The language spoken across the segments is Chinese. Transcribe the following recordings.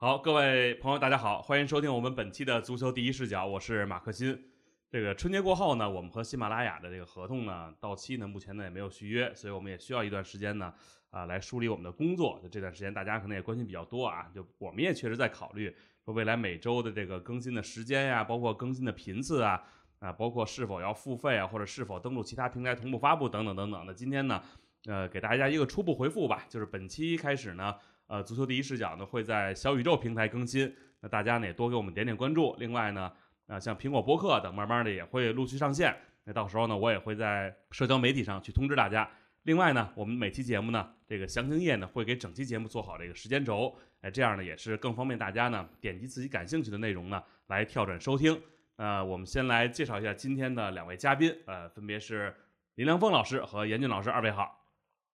好，各位朋友，大家好，欢迎收听我们本期的足球第一视角，我是马克新。这个春节过后呢，我们和喜马拉雅的这个合同呢到期呢，目前呢也没有续约，所以我们也需要一段时间呢啊来梳理我们的工作。就这段时间，大家可能也关心比较多啊，就我们也确实在考虑说未来每周的这个更新的时间呀，包括更新的频次啊啊，包括是否要付费啊，或者是否登录其他平台同步发布等等等等。那今天呢，呃，给大家一个初步回复吧，就是本期开始呢。呃，足球第一视角呢会在小宇宙平台更新，那大家呢也多给我们点点关注。另外呢，啊像苹果播客等，慢慢的也会陆续上线。那到时候呢，我也会在社交媒体上去通知大家。另外呢，我们每期节目呢，这个详情页呢会给整期节目做好这个时间轴，哎，这样呢也是更方便大家呢点击自己感兴趣的内容呢来跳转收听。呃，我们先来介绍一下今天的两位嘉宾，呃，分别是林良锋老师和严俊老师，二位好。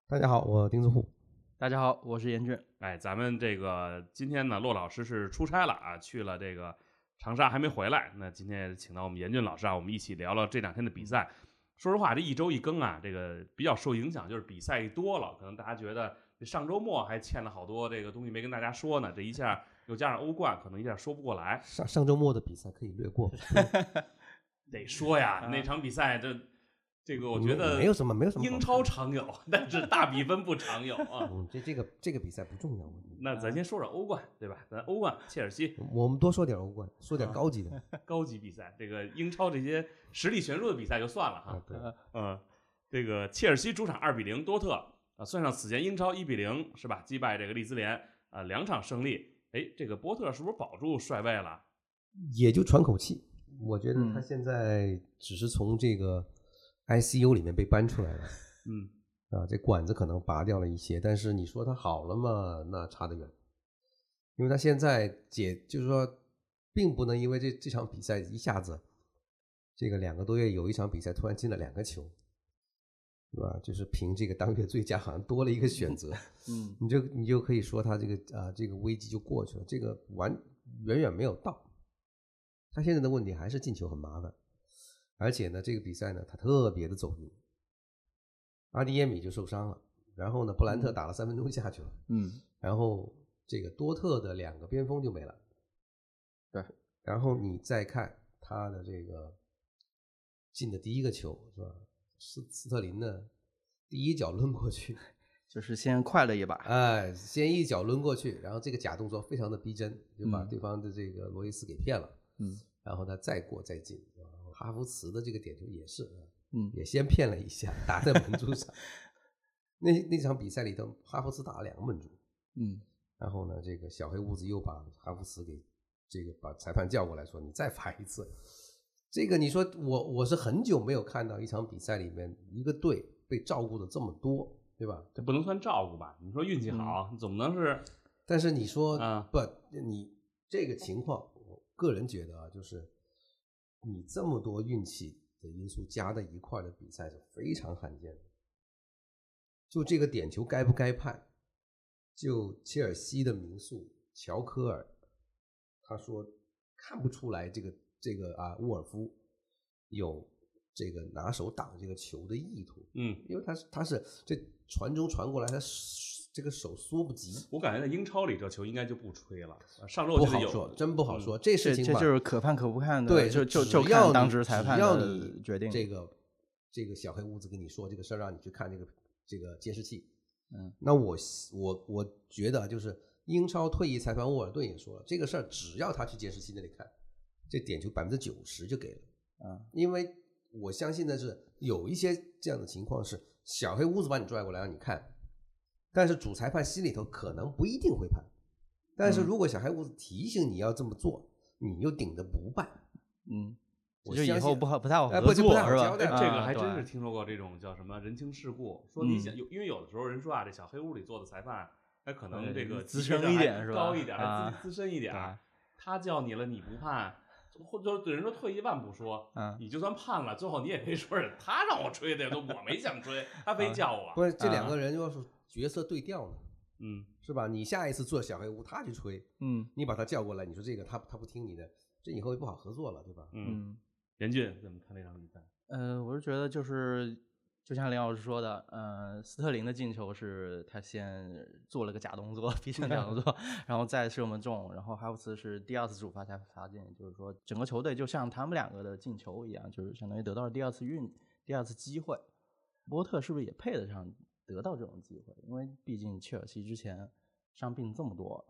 大家好，我丁子虎。大家好，我是严俊。哎，咱们这个今天呢，骆老师是出差了啊，去了这个长沙还没回来。那今天请到我们严俊老师啊，我们一起聊聊这两天的比赛。说实话，这一周一更啊，这个比较受影响，就是比赛多了，可能大家觉得上周末还欠了好多这个东西没跟大家说呢，这一下又加上欧冠，可能一下说不过来。上上周末的比赛可以略过，得说呀，那场比赛这。这个我觉得没有什么，没有什么。英超常有，但是大比分不常有啊。嗯，这这个这个比赛不重要。那咱先说说欧冠，对吧？咱欧冠，切尔西。我们多说点欧冠，说点高级的。高级比赛，这个英超这些实力悬殊的比赛就算了哈。对。嗯，这个切尔西主场二比零多特啊，算上此前英超一比零是吧？击败这个利兹联啊，两场胜利。哎，这个波特是不是保住帅位了？也就喘口气。我觉得他现在只是从这个。ICU 里面被搬出来了，嗯，啊，这管子可能拔掉了一些，但是你说他好了吗？那差得远，因为他现在解就是说，并不能因为这这场比赛一下子，这个两个多月有一场比赛突然进了两个球，对吧？就是凭这个当月最佳好像多了一个选择，嗯，你就你就可以说他这个啊这个危机就过去了，这个完远远没有到，他现在的问题还是进球很麻烦。而且呢，这个比赛呢，他特别的走运，阿迪耶米就受伤了，然后呢，布兰特打了三分钟下去了，嗯，然后这个多特的两个边锋就没了，对，然后你再看他的这个进的第一个球是吧？斯斯特林呢，第一脚抡过去，就是先快了一把，哎，先一脚抡过去，然后这个假动作非常的逼真，就把对方的这个罗伊斯给骗了，嗯，然后他再过再进，是吧？哈弗茨的这个点球也是，嗯，也先骗了一下，打在门柱上。那那场比赛里头，哈弗茨打了两个门柱，嗯，然后呢，这个小黑屋子又把哈弗茨给这个把裁判叫过来说：“你再罚一次。”这个你说我我是很久没有看到一场比赛里面一个队被照顾的这么多，对吧？这不能算照顾吧？你说运气好，总不能是？但是你说啊，不，你这个情况，我个人觉得啊，就是。你这么多运气的因素加在一块的比赛是非常罕见的。就这个点球该不该判？就切尔西的名宿乔科尔，他说看不出来这个这个啊沃尔夫有这个拿手挡这个球的意图。嗯，因为他是他是这传中传过来他。这个手缩不及，我感觉在英超里这球应该就不吹了。上周不好说，真不好说。这事情这就是可判可不判的。对，就就就要当值裁判要你决定。这个这个小黑屋子跟你说这个事儿，让你去看这个这个监视器。嗯，那我我我觉得就是英超退役裁判沃尔顿也说了，这个事儿只要他去监视器那里看，这点球百分之九十就给了。啊，因为我相信的是有一些这样的情况是小黑屋子把你拽过来让你看。但是主裁判心里头可能不一定会判，但是如果小黑屋子提醒你要这么做，你又顶着不办，嗯，我就以后不好不太好合作是吧？这个还真是听说过这种叫什么人情世故，说你想有，因为有的时候人说啊，这小黑屋里做的裁判，他可能这个资深一点是吧？高一点，资资深一点，他叫你了你不判，或者人说退一万步说，你就算判了，最后你也没说是他让我吹的，都我没想吹，他非叫我。不是这两个人就是。角色对调呢，嗯，是吧？你下一次做小黑屋，他去吹，嗯，你把他叫过来，你说这个他他不听你的，这以后也不好合作了，对吧？嗯，严俊怎么看这场比赛？呃，我是觉得就是就像林老师说的，呃，斯特林的进球是他先做了个假动作，逼成假动作，然后再射门中，然后哈弗茨是第二次主罚才罚进，就是说整个球队就像他们两个的进球一样，就是相当于得到了第二次运，第二次机会。波特是不是也配得上得到这种机会？因为毕竟切尔西之前伤病这么多，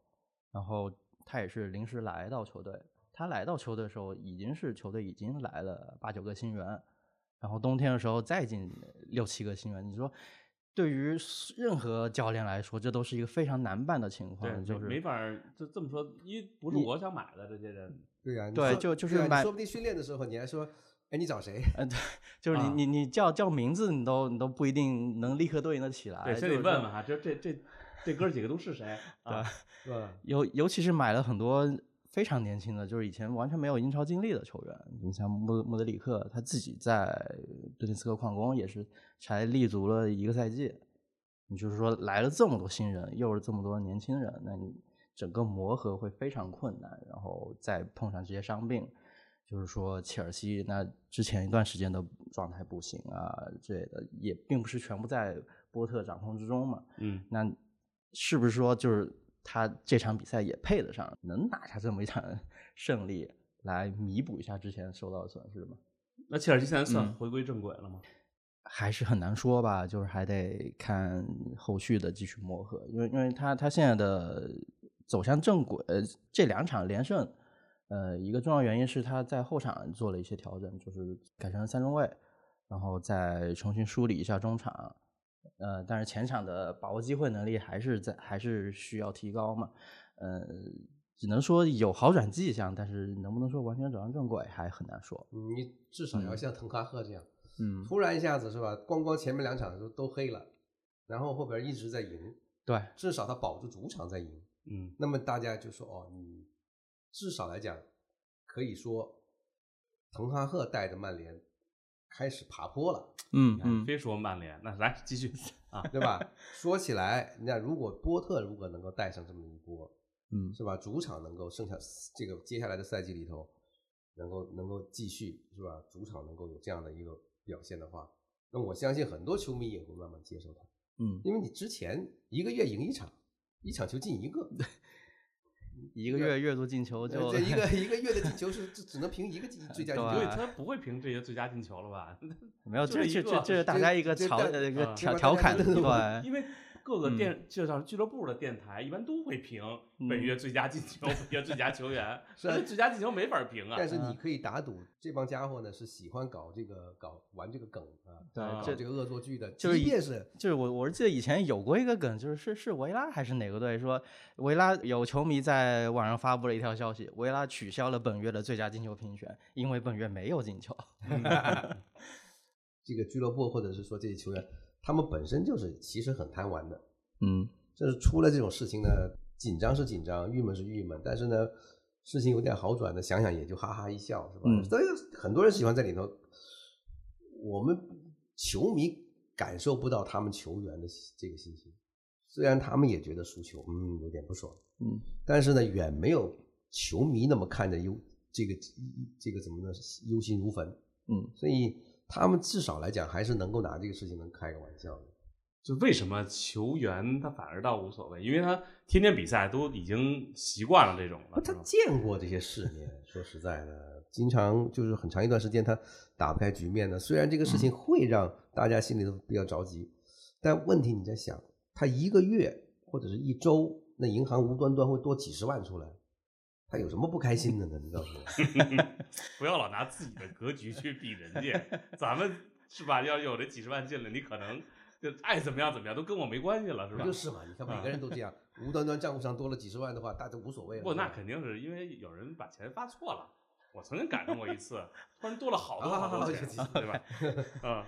然后他也是临时来到球队，他来到球队的时候已经是球队已经来了八九个新援。然后冬天的时候再进六七个新援，你说对于任何教练来说，这都是一个非常难办的情况，就是没法就这么说，一不是我想买的这些人，对呀，对，就就是买，说不定训练的时候你还说，哎，你找谁？嗯，对，就是你你你叫叫名字，你都你都不一定能立刻对应得起来，对，先得问问哈，这这这这哥几个都是谁？啊，对，尤尤其是买了很多。非常年轻的，就是以前完全没有英超经历的球员。你像莫莫德里克，他自己在顿涅茨克矿工也是才立足了一个赛季。你就是说来了这么多新人，又是这么多年轻人，那你整个磨合会非常困难。然后再碰上这些伤病，就是说切尔西那之前一段时间的状态不行啊之类的，也并不是全部在波特掌控之中嘛。嗯，那是不是说就是？他这场比赛也配得上能拿下这么一场 胜利，来弥补一下之前受到的损失吗？那切尔西现在算回归正轨了吗？还是很难说吧，就是还得看后续的继续磨合。因为，因为他他现在的走向正轨，这两场连胜，呃，一个重要原因是他在后场做了一些调整，就是改成三中卫，然后再重新梳理一下中场。呃，但是前场的把握机会能力还是在，还是需要提高嘛。呃，只能说有好转迹象，但是能不能说完全走上正轨还很难说。你至少要像滕哈赫这样，嗯，突然一下子是吧？光光前面两场都都黑了，然后后边一直在赢，对，至少他保住主场在赢，嗯，那么大家就说哦，你至少来讲，可以说滕哈赫带着曼联。开始爬坡了，嗯嗯，非说曼联，那来继续 啊，对吧？说起来，那如果波特如果能够带上这么一波，嗯，是吧？主场能够剩下这个接下来的赛季里头，能够能够继续，是吧？主场能够有这样的一个表现的话，那我相信很多球迷也会慢慢接受他，嗯，因为你之前一个月赢一场，一场球进一个。一个月月度进球就这一个 一个月的进球是只只能评一个最佳进球，他不会评这些最佳进球了吧？没有，这这这这是大家一个调一个调调侃，对，因为。各个电就像俱乐部的电台，一般都会评本月最佳进球、本月最佳球员。是最佳进球没法评啊。但是你可以打赌，这帮家伙呢是喜欢搞这个、搞玩这个梗啊，搞这个恶作剧的。就是即便是就是我我是记得以前有过一个梗，就是是是维拉还是哪个队说维拉有球迷在网上发布了一条消息，维拉取消了本月的最佳进球评选，因为本月没有进球。这个俱乐部或者是说这些球员。他们本身就是其实很贪玩的，嗯，就是出了这种事情呢，紧张是紧张，郁闷是郁闷，但是呢，事情有点好转的，想想也就哈哈一笑，是吧？所以很多人喜欢在里头，我们球迷感受不到他们球员的这个心情，虽然他们也觉得输球，嗯，有点不爽，嗯，但是呢，远没有球迷那么看着忧这个这个怎么呢，忧心如焚，嗯，所以。他们至少来讲，还是能够拿这个事情能开个玩笑的。就为什么球员他反而倒无所谓？因为他天天比赛都已经习惯了这种了。他见过这些世面，说实在的，经常就是很长一段时间他打不开局面的。虽然这个事情会让大家心里都比较着急，但问题你在想，他一个月或者是一周，那银行无端端会多几十万出来。他有什么不开心的呢？你告诉我，不要老拿自己的格局去比人家。咱们是吧？要有这几十万进来，你可能就爱怎么样怎么样，都跟我没关系了，是吧？就是嘛，你看每个人都这样，无端端账户上多了几十万的话，大家无所谓了。不，那肯定是因为有人把钱发错了。我曾经赶上过一次，突然多了好多好多钱，对吧？嗯，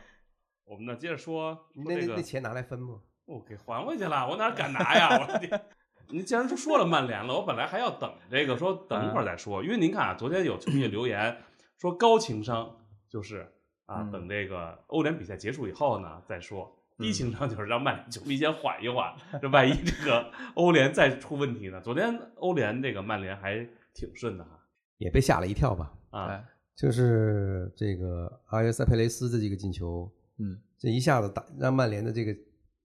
我们呢接着说，那那那钱拿来分吗？我给还回去了，我哪敢拿呀？我天！您既然都说了曼联了，我本来还要等这个，说等一会儿再说。因为您看啊，昨天有球迷留言说高情商就是啊，等这个欧联比赛结束以后呢再说；低情商就是让曼联球迷先缓一缓，这万一这个欧联再出问题呢？昨天欧联这个曼联还挺顺的哈，也被吓了一跳吧？啊，就是这个阿约塞佩雷斯的这个进球，嗯这一下子打让曼联的这个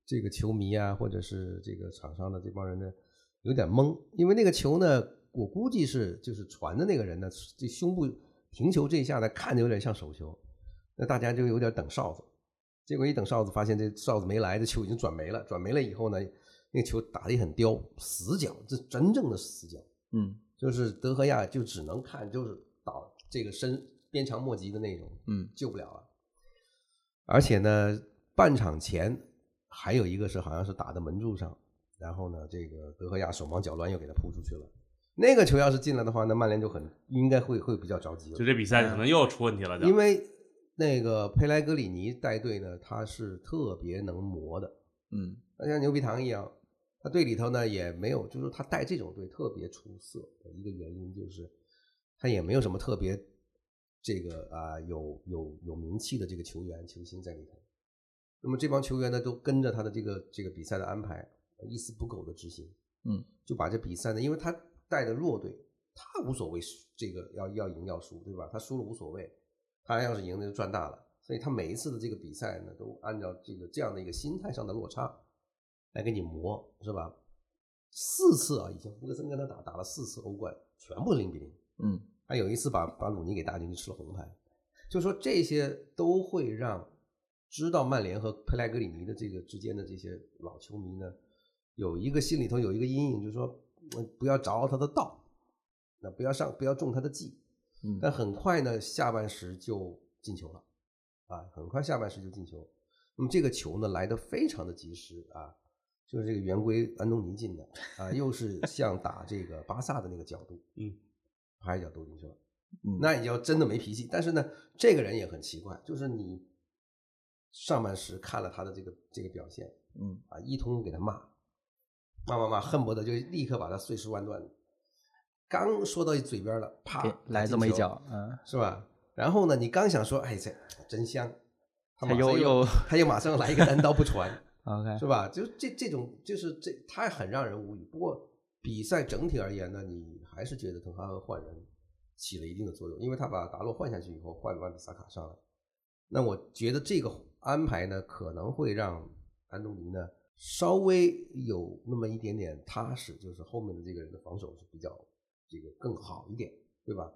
这个球迷啊，或者是这个场上的这帮人呢，有点懵，因为那个球呢，我估计是就是传的那个人呢，这胸部停球这一下呢，看着有点像手球，那大家就有点等哨子，结果一等哨子，发现这哨子没来，这球已经转没了，转没了以后呢，那个球打得也很刁，死角，这真正的死角，嗯。就是德赫亚就只能看就是倒这个身鞭长莫及的那种，嗯。救不了了。而且呢，半场前还有一个是好像是打在门柱上，然后呢，这个德赫亚手忙脚乱又给他扑出去了。那个球要是进了的话，那曼联就很应该会会比较着急了就，这比赛可能又出问题了，因为那个佩莱格里尼带队呢，他是特别能磨的，嗯他像牛皮糖一样，他队里头呢也没有，就是他带这种队特别出色的一个原因就是，他也没有什么特别这个啊、有有有名气的这个球员球星在里头。那么这帮球员呢都跟着他的这个这个比赛的安排，一丝不苟的执行，嗯，就把这比赛呢，因为他带的弱队，他无所谓这个要要赢要输，对吧？他输了无所谓，他要是赢了就赚大了。所以他每一次的这个比赛呢，都按照这个这样的一个心态上的落差来给你磨，是吧？四次啊，以前弗格森跟他打打了四次欧冠，全部零比零。嗯还有一次把把鲁尼给打进去吃了红牌，就说这些都会让知道曼联和佩莱格里尼的这个之间的这些老球迷呢，有一个心里头有一个阴影，就是说呃不要着他的道，那不要上不要中他的计。嗯。但很快呢，下半时就进球了，啊，很快下半时就进球。那么这个球呢来的非常的及时啊，就是这个圆规安东尼进的啊，又是像打这个巴萨的那个角度，嗯，拍一脚兜进去那你要真的没脾气。但是呢，这个人也很奇怪，就是你上半时看了他的这个这个表现嗯。啊，一通给他骂，骂骂骂，恨不得就立刻把他碎尸万段。刚说到嘴边了，啪，来这么一脚，嗯，是吧？然后呢，你刚想说，哎，这真香，他又又他又马上来一个单刀不传，OK，是吧？就这这种，就是这，他很让人无语。不过比赛整体而言呢，你还是觉得滕哈赫换人起了一定的作用，因为他把达洛换下去以后，换万比萨卡上来。那我觉得这个安排呢，可能会让安东尼呢稍微有那么一点点踏实，就是后面的这个人的防守是比较这个更好一点，对吧？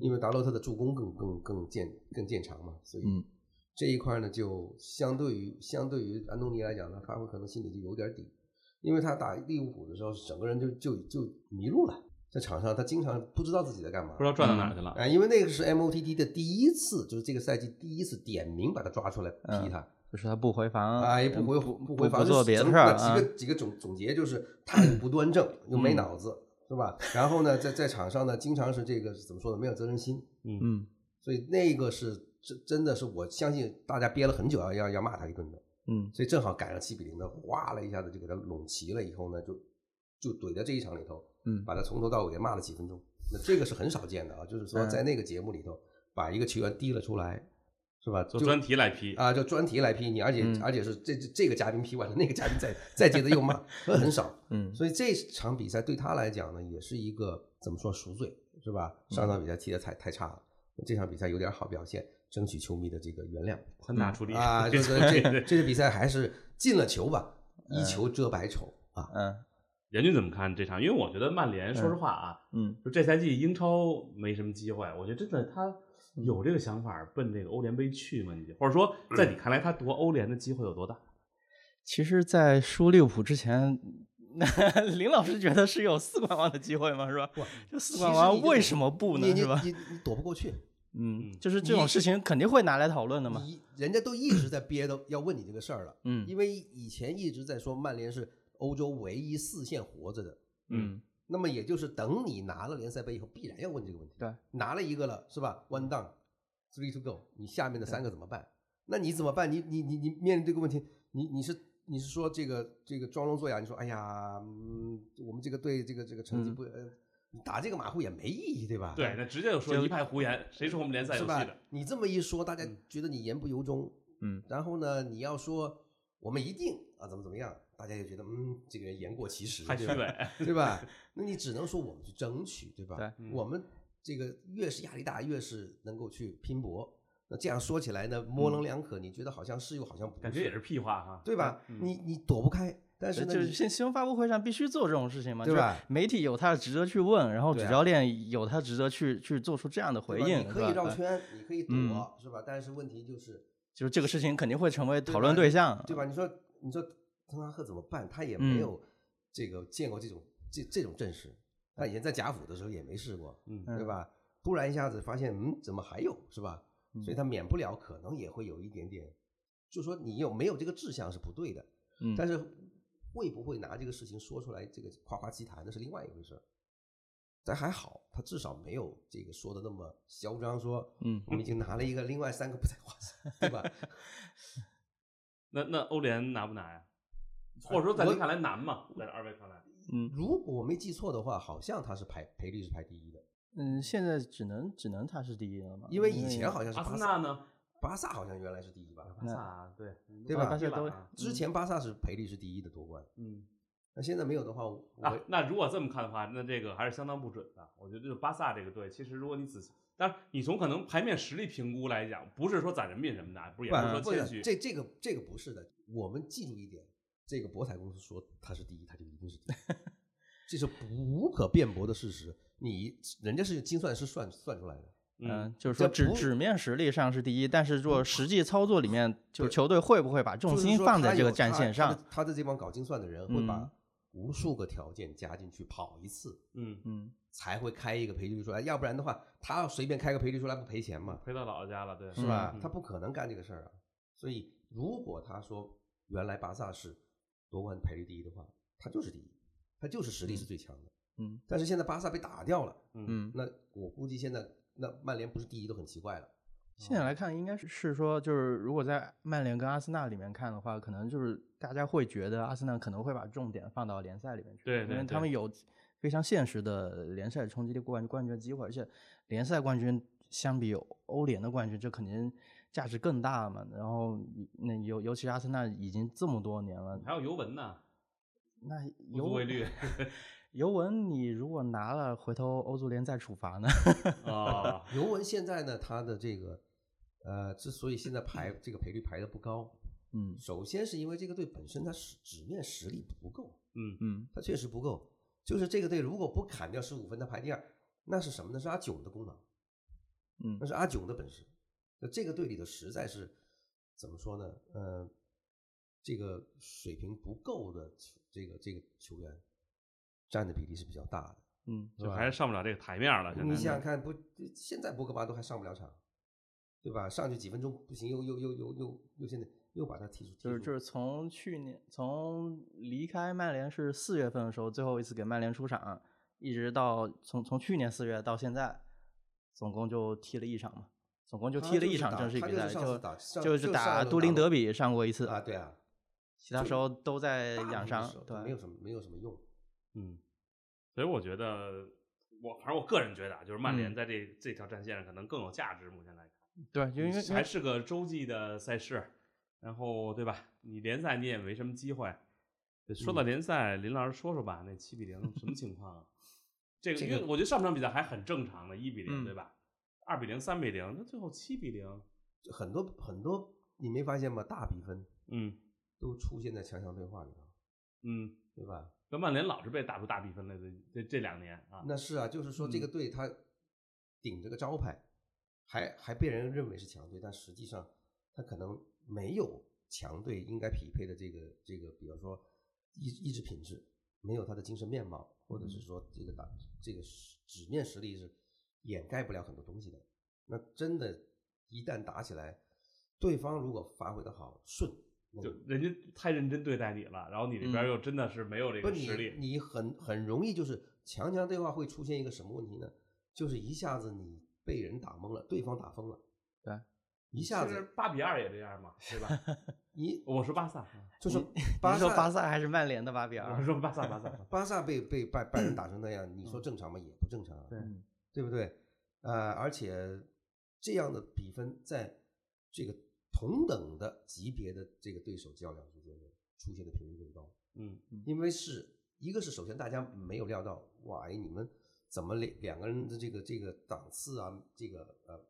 因为达洛特的助攻更更更见更见长嘛，所以嗯这一块呢，就相对于相对于安东尼来讲呢，他会可能心里就有点底，因为他打利物浦的时候，整个人就就就迷路了，在场上他经常不知道自己在干嘛不知，道转到哪去了。啊，因为那个是 M O T D 的第一次，就是这个赛季第一次点名把他抓出来嗯批他，就是他不回防，啊，也不回不不回防，不做别的事儿啊几个，几个总总结就是他很不端正，又没嗯脑子，是吧？然后呢，在在场上呢，经常是这个怎么说呢？没有责任心，嗯，嗯所以那个是真真的是我相信大家憋了很久要要要骂他一顿的，嗯所以正好赶上七比零的，哗了一下子就给他拢齐了以后呢，就就怼在这一场里头，嗯把他从头到尾给骂了几分钟。那这个是很少见的啊，就是说嗯在那个节目里头把一个球员提了出来，是吧？做专题来批，啊，就专题来批你，而且、嗯而且是这这这个嘉宾批完了，那个嘉宾再再接着又骂，这很少。嗯所以这场比赛对他来讲呢，也是一个怎么说赎罪，是吧？上场比赛踢得太太差了，这场比赛有点好表现，争取球迷的这个原谅宽大处理啊。对就是对这对这个比赛还是进了球吧，一球遮百丑啊。嗯任军怎么看这场？因为我觉得曼联，说实话啊，嗯就这赛季英超没什么机会，我觉得真的他有这个想法奔这个欧联杯去吗？你或者说，在你看来，他夺欧联的机会有多大？其实，在输利物浦之前，林老师觉得是有四冠王的机会吗？是吧？这四冠王为什么不呢？你你是吧？你你躲不过去，嗯，就是这种事情肯定会拿来讨论的嘛。你人家都一直在憋着要问你这个事儿了。嗯因为以前一直在说曼联是欧洲唯一四线活着的，嗯那么也就是等你拿了联赛杯以后，必然要问这个问题。对，拿了一个了是吧？One down, three to go，你下面的三个怎么办？那你怎么办？你你你你面临这个问题，你你是你是说这个这个装聋作哑？你说哎呀，嗯，我们这个队这个这个成绩嗯不，呃，你打这个马虎也没意义，对吧？对，那直接就说一派胡言，谁说我们联赛是吧有戏的？？你这么一说，大家觉得你言不由衷。嗯然后呢，你要说我们一定啊怎么怎么样，大家就觉得嗯，这个人言过其实，太虚对吧？伪。对吧？那你只能说我们去争取，对吧？对嗯我们这个越是压力大，越是能够去拼搏。那这样说起来呢，模棱两可，你觉得好像是又好像不是，感觉也是屁话哈，对吧？嗯你你躲不开，但是呢，就是你新新闻发布会上必须做这种事情嘛，对吧媒体有他的职责去问，然后主教练有他职责去去做出这样的回应，你可以绕圈，你可以躲，嗯是吧？但是问题就是，就是这个事情肯定会成为讨论对象，对吧？你说你说滕哈赫怎么办？他也嗯没有这个见过这种这这种阵势，他以前在贾府的时候也没试过，嗯对吧？突然一下子发现，嗯，怎么还有，是吧？嗯所以他免不了可能也会有一点点，就说你有没有这个志向是不对的，嗯，但是会不会拿这个事情说出来，这个夸夸其谈，那是另外一回事儿。但还好，他至少没有这个说的那么嚣张，说，嗯我们已经拿了一个，另外三个不在话下，对吧？那那欧联拿不拿呀？或者说在您看来难吗？在二位看来，嗯如果我没记错的话，好像他是排赔率是排第一的，嗯，现在只能只能他是第一了嘛，因为以前好像是阿巴萨，森纳呢？巴萨好像原来是第一吧？巴萨对对吧巴萨都啊之前巴萨是赔率是第一的夺冠，嗯那现在没有的话，我啊，那如果这么看的话，那这个还是相当不准的。我觉得这巴萨这个队，其实如果你仔细，但是你从可能牌面实力评估来讲，不是说攒人品什么的，不是也不是说不谦虚，这这个这个不是的，我们记住一点，这个博彩公司说他是第一，他就一定是第一，这是无可辩驳的事实。你人家是精算师算算出来的，嗯，就是说纸纸面实力上是第一，但是做实际操作里面，就是球队会不会把重心放在这个战线上的？他的这帮搞精算的人会把嗯无数个条件加进去跑一次，嗯，嗯才会开一个赔率出来，要不然的话，他要随便开个赔率出来不赔钱吗？赔到姥姥家了，对，是吧？嗯他不可能干这个事儿啊。所以，如果他说原来巴萨是夺冠赔率第一的话，他就是第一，他就是实力是最强的。嗯但是现在巴萨被打掉了，嗯嗯，那我估计现在那曼联不是第一都很奇怪了。现在来看，应该是是说，就是如果在曼联跟阿森纳里面看的话，可能就是大家会觉得阿森纳可能会把重点放到联赛里面去，因为对对对他们有非常现实的联赛冲击力冠冠军机会，而且联赛冠军相比欧联的冠军，这肯定价值更大嘛。然后那尤尤其阿森纳已经这么多年了，还有尤文呢，那尤足为虑尤文你如果拿了，回头欧足联再处罚呢？啊，尤文现在呢，他的这个呃，之所以现在排这个赔率排的不高，嗯首先是因为这个队本身它实纸面实力不够，嗯嗯它确实不够。就是这个队如果不砍掉十五分，它排第二，那是什么呢？是阿囧的功劳。嗯那是阿囧的本事。那这个队里的实在是怎么说呢？呃，这个水平不够的球这个这个球员占的比例是比较大的。嗯就还是上不了这个台面了。你想想看，不，现在博格巴都还上不了场，对吧？上去几分钟不行，又又又又又又现在又把他踢出，踢出就是就是从去年从离开曼联是四月份的时候，最后一次给曼联出场，一直到从从去年四月到现在，总共就踢了一场嘛，总共就踢了一场正式比赛，就就是打都灵德比上过一次啊，对啊，其他时候都在养伤，对，没有什么没有什么用。嗯，所以我觉得，我反正我个人觉得啊，就是曼联嗯在这、这条战线上可能更有价值。目前来看，对，就因为还是个洲际的赛事，然后对吧？你联赛你也没什么机会。说嗯到联赛，林老师说说吧，那七比零什么情况啊？这个这个因为我觉得上半场比赛还很正常的，一比零、嗯对吧？二比零、三比零，那最后七比零，很多很多，你没发现吗？大比分嗯。都出现在强强对话里头，嗯，对吧？跟曼联老是被打出大比分来的，这这两年啊，那是啊，就是说这个嗯。队他顶着个招牌，还还被人认为是强队，但实际上他可能没有强队应该匹配的这个这个，比如说意意志品质，没有他的精神面貌，或者是说这个打这个实纸面实力是掩盖不了很多东西的。那真的，一旦打起来，对方如果发挥的好顺，就人家太认真对待你了，然后你这边嗯又真的是没有这个实力，你很很容易就是强强对话会出现一个什么问题呢？就是一下子你被人打懵了，对方打疯了，对，一下子八比二也这样嘛，对吧？你我说巴萨，就是你巴是说巴萨萨还是曼联的八比二我？说巴萨，巴萨，巴萨被被拜拜仁打成那样，你说正常吗？也不正常啊，对嗯对不对？呃，而且这样的比分在这个同等的级别的这个对手较量之间呢，出现的频率更高。嗯因为是一个是首先大家没有料到，哇，哎，你们怎么两两个人的这个这个档次啊，这个呃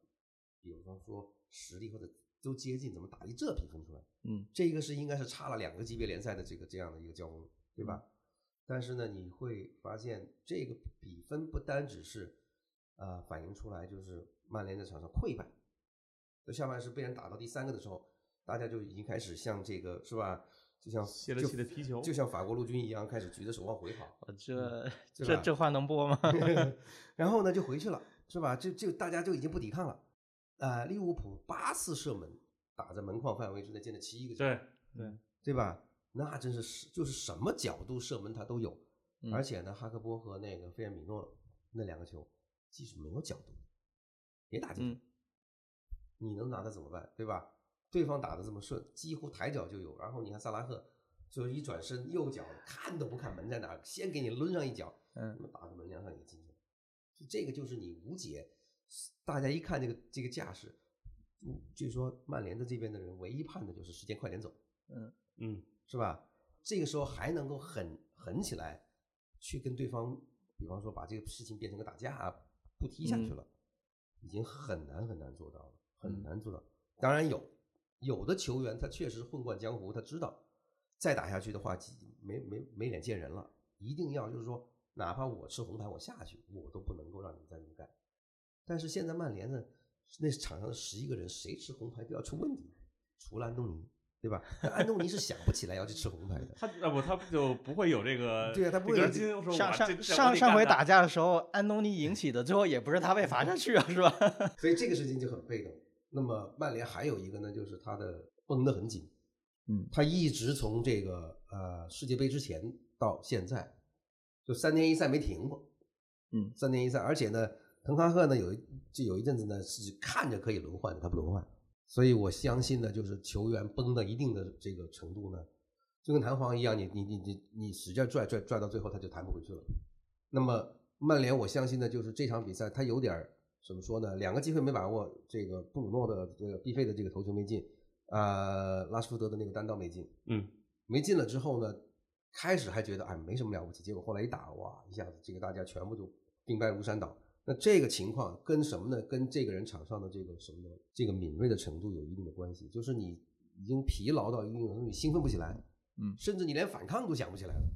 比方说实力或者都接近，怎么打一这比分出来？嗯这个是应该是差了两个级别联赛的这个这样的一个交锋，对吧？但是呢，你会发现这个比分不单只是啊、呃反映出来就是曼联在场上溃败，在下半时被人打到第三个的时候，大家就已经开始像这个是吧？就像泄了气的皮球就像法国陆军一样，开始举着手往回跑。这这这话能播吗？然后呢就回去了，是吧？就就大家就已经不抵抗了。呃，利物浦八次射门打在门框范围之内，进了七个球，对对，对吧？那真是是就是什么角度射门他都有，嗯而且呢，哈克波和那个费尔米诺那两个球技术没有角度，别打进去，嗯你能拿他怎么办？对吧？对方打的这么顺，几乎抬脚就有，然后你看萨拉赫就是一转身，右脚看都不看门在哪，先给你抡上一脚，嗯打个门梁上也进去了。就这个就是你无解，大家一看这个这个架势，嗯，据说曼联的这边的人唯一盼的就是时间快点走，嗯，是吧？这个时候还能够狠狠起来，去跟对方，比方说把这个事情变成个打架啊，不踢下去了，已经很难很难做到了，很嗯难做到。当然有有的球员他确实混惯江湖，他知道再打下去的话，没没没脸见人了，一定要就是说，哪怕我吃红牌我下去，我都不能够让你们再这么干。但是现在曼联呢，那场上的十一个人，谁吃红牌都要出问题，除了安东尼，对吧？安东尼是想不起来要去吃红牌的。他那不他就不会有这个 对啊他不会有这这根筋，说上上上上回打架的时候，安东尼引起的，最后也不是他被罚下去啊，是吧？所以这个事情就很被动。那么曼联还有一个呢，就是他的绷得很紧，嗯他一直从这个呃世界杯之前到现在，就三年一赛没停过，嗯三年一赛，而且呢，滕哈赫呢有一就有一阵子呢是看着可以轮换的，他不轮换，所以我相信呢，就是球员崩到一定的这个程度呢，就跟弹簧一样，你你你你你使劲拽拽拽到最后，他就弹不回去了。那么曼联，我相信呢，就是这场比赛他有点儿怎么说呢？两个机会没把握，这个布鲁诺的这个必费的这个头球没进，呃，拉什福德的那个单刀没进，嗯，没进了之后呢，开始还觉得哎没什么了不起，结果后来一打，哇，一下子这个大家全部就兵败如山倒。那这个情况跟什么呢？跟这个人场上的这个什么呢？这个敏锐的程度有一定的关系，就是你已经疲劳到一定程度，你兴奋不起来，嗯甚至你连反抗都想不起来了。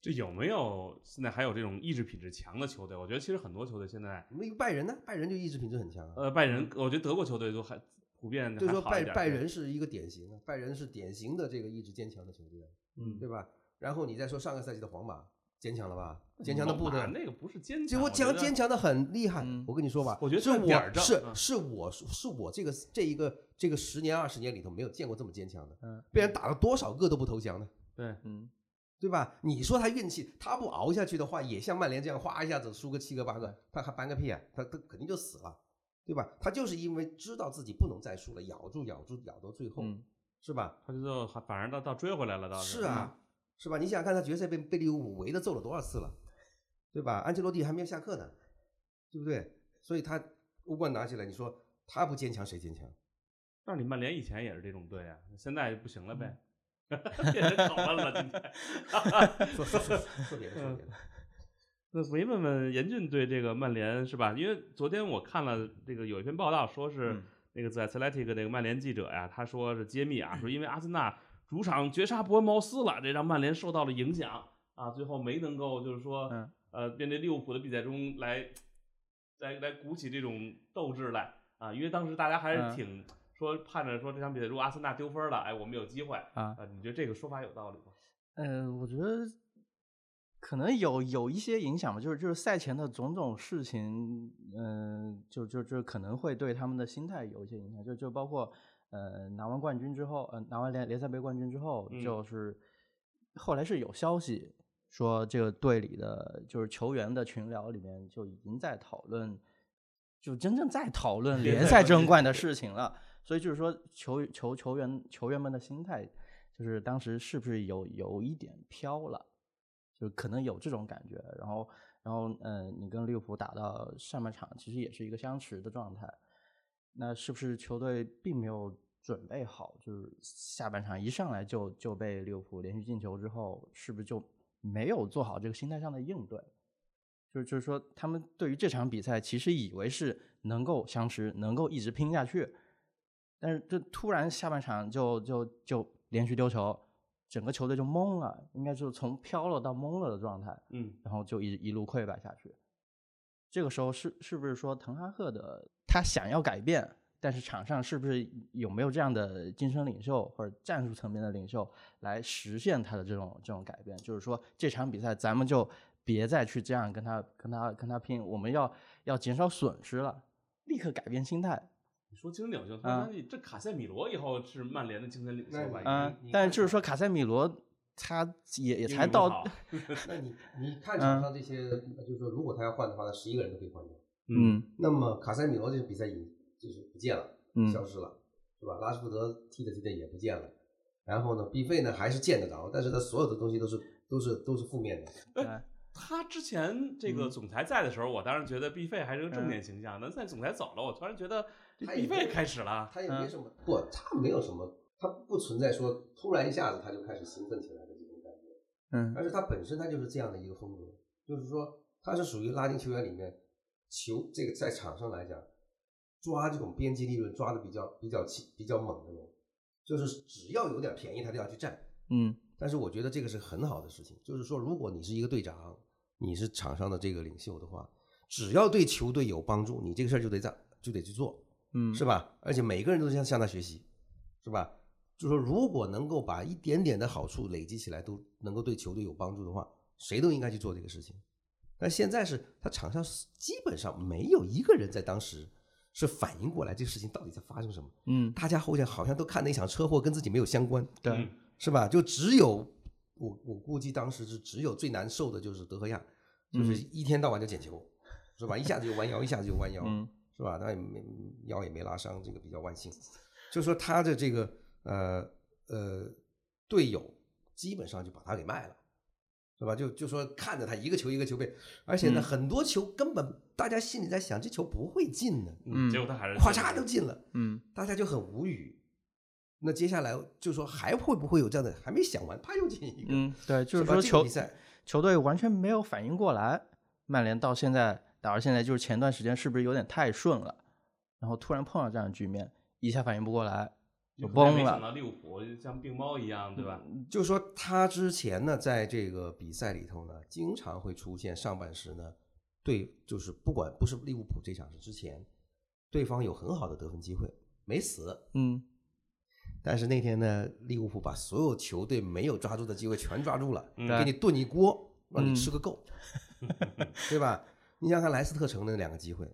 这有没有现在还有这种意志品质强的球队？我觉得其实很多球队现在，那个拜仁呢？拜仁就意志品质很强啊。呃，拜仁，我觉得德国球队都还普遍就说拜拜仁是一个典型啊，拜仁是典型的这个意志坚强的球队啊，嗯，对吧？然后你再说上个赛季的皇马，坚强了吧？坚强的不得了。那个不是坚结强，果强坚强的很厉害。嗯我跟你说吧，我觉得是我是是我是我这个这一个这个十年二十年里头没有见过这么坚强的，嗯被人打了多少个都不投降的，对，嗯对吧？你说他运气，他不熬下去的话，也像曼联这样哗一下子输个七个八个，他还搬个屁啊？他他肯定就死了，对吧？他就是因为知道自己不能再输了，咬住咬住咬到最后，嗯是吧？他就还反而倒倒追回来了，倒是是啊，是吧？你想想看，他决赛被被利物浦围的揍了多少次了，对吧？安切洛蒂还没有下课呢，对不对？所以他欧冠拿起来，你说他不坚强谁坚强？但是你曼联以前也是这种队啊，现在不行了呗，嗯变成拷问了今天。说说说说别的，说别的。那回问问严俊对这个曼联是吧？因为昨天我看了这个有一篇报道，说是嗯那个 The Athletic 那个曼联记者呀，他说是揭秘啊，说因为阿森纳主场绝杀伯恩茅斯了，这让曼联受到了影响。啊，最后没能够就是说嗯呃面对利物浦的比赛中来来来鼓起这种斗志来。啊，因为当时大家还是嗯挺说盼着说这场比赛如果阿森纳丢分了，哎，我们有机会啊。啊，你觉得这个说法有道理吗？嗯，我觉得可能有有一些影响吧，就是就是赛前的种种事情，嗯、就就就可能会对他们的心态有一些影响，就就包括呃拿完冠军之后，呃拿完联联赛杯冠军之后，嗯就是后来是有消息说这个队里的就是球员的群聊里面就已经在讨论，就真正在讨论联赛争冠的事情了，所以就是说球球球员球员们的心态。就是当时是不是有有一点飘了，就可能有这种感觉。然后，然后，嗯，你跟利物浦打到上半场，其实也是一个相持的状态。那是不是球队并没有准备好？就是下半场一上来就就被利物浦连续进球之后，是不是就没有做好这个心态上的应对？就是就是说，他们对于这场比赛其实以为是能够相持，能够一直拼下去，但是这突然下半场就就就连续丢球，整个球队就懵了，应该就是从飘了到懵了的状态，嗯然后就一一路溃败下去。这个时候是是不是说滕哈赫的他想要改变，但是场上是不是有没有这样的精神领袖或者战术层面的领袖来实现他的这种这种改变？就是说这场比赛咱们就别再去这样跟他跟他跟他拼，我们要要减少损失了，立刻改变心态。你说精神领袖，啊突然你这卡塞米罗以后是曼联的精神领袖吧？嗯但是就是说卡塞米罗他也也才到那你你看场上这些，就是说如果他要换的话，那十一个人都可以换掉。嗯那么卡塞米罗这个比赛已就是不见了，嗯消失了，是吧？拉什福德踢的踢的也不见了，然后呢，毕费呢还是见得着，但是他所有的东西都是都是都是负面的。哎他之前这个嗯总裁在的时候，我当然觉得毕费还是个正嗯面形象。那现在总裁走了，我突然觉得这毕费开始了。他也没什么，不，他没有什么，他不存在说突然一下子他就开始兴奋起来的这种感觉。嗯而且他本身他就是这样的一个风格，就是说他是属于拉丁球员里面球这个在场上来讲，抓这种边际利润抓的比较比较起比较猛的人，就是只要有点便宜他都要去占。嗯但是我觉得这个是很好的事情，就是说如果你是一个队长，你是场上的这个领袖的话，只要对球队有帮助，你这个事儿就得在就得去做。嗯，是吧？而且每个人都向向他学习，是吧？就说如果能够把一点点的好处累积起来，都能够对球队有帮助的话，谁都应该去做这个事情。但现在是他场上基本上没有一个人在当时是反应过来这个事情到底在发生什么，嗯大家好像好像都看那场车祸跟自己没有相关，对嗯是吧？就只有我我估计当时是只有最难受的就是德赫亚，就是一天到晚就捡球，是吧？一下子就弯腰，一下子就弯腰，嗯是吧？那也没腰也没拉伤，这个比较万幸。就说他的这个呃呃队友基本上就把他给卖了，是吧？就就说看着他一个球一个球被，而且呢、嗯很多球根本大家心里在想这球不会进的，嗯结果他还是咵嚓就进了，嗯大家就很无语。那接下来就说还会不会有这样的？还没想完，啪又进一个，嗯，对，就是说球这个比赛球队完全没有反应过来，曼联到现在打到现在，就是前段时间是不是有点太顺了，然后突然碰到这样的局面，一下反应不过来，就崩没想了。到利物浦像病猫一样，对吧？就说他之前呢，在这个比赛里头呢，经常会出现上半时呢，对，就是不管不是利物浦这场是之前，对方有很好的得分机会，没死。嗯但是那天呢，利物浦把所有球队没有抓住的机会全抓住了，嗯给你炖一锅，让你嗯吃个够，对吧？你想想看莱斯特城的那两个机会，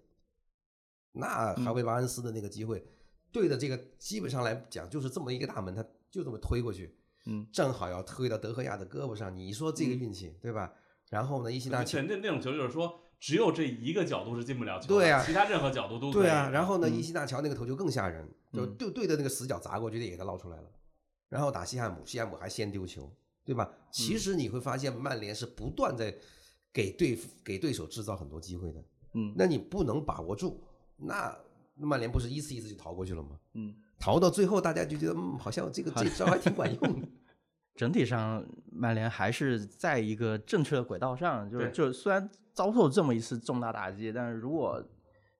那哈维巴恩斯的那个机会，对的这个基本上来讲就是这么一个大门，他就这么推过去，嗯正好要推到德赫亚的胳膊上，你说这个运气，对吧？然后呢，伊西纳球那那那种球就是说，只有这一个角度是进不了球的，对啊其他任何角度都对啊，然后呢，嗯伊西纳乔那个头就更吓人，就嗯对对着那个死角砸过去，也给他捞出来了。然后打西汉姆，西汉姆还先丢球，对吧？嗯其实你会发现，曼联是不断在给对给对手制造很多机会的。嗯那你不能把握住，那那曼联不是一次一次就逃过去了吗？嗯，逃到最后，大家就觉得，嗯，好像这个这招还挺管用的。整体上曼联还是在一个正确的轨道上，就是就虽然遭受这么一次重大打击，但是如果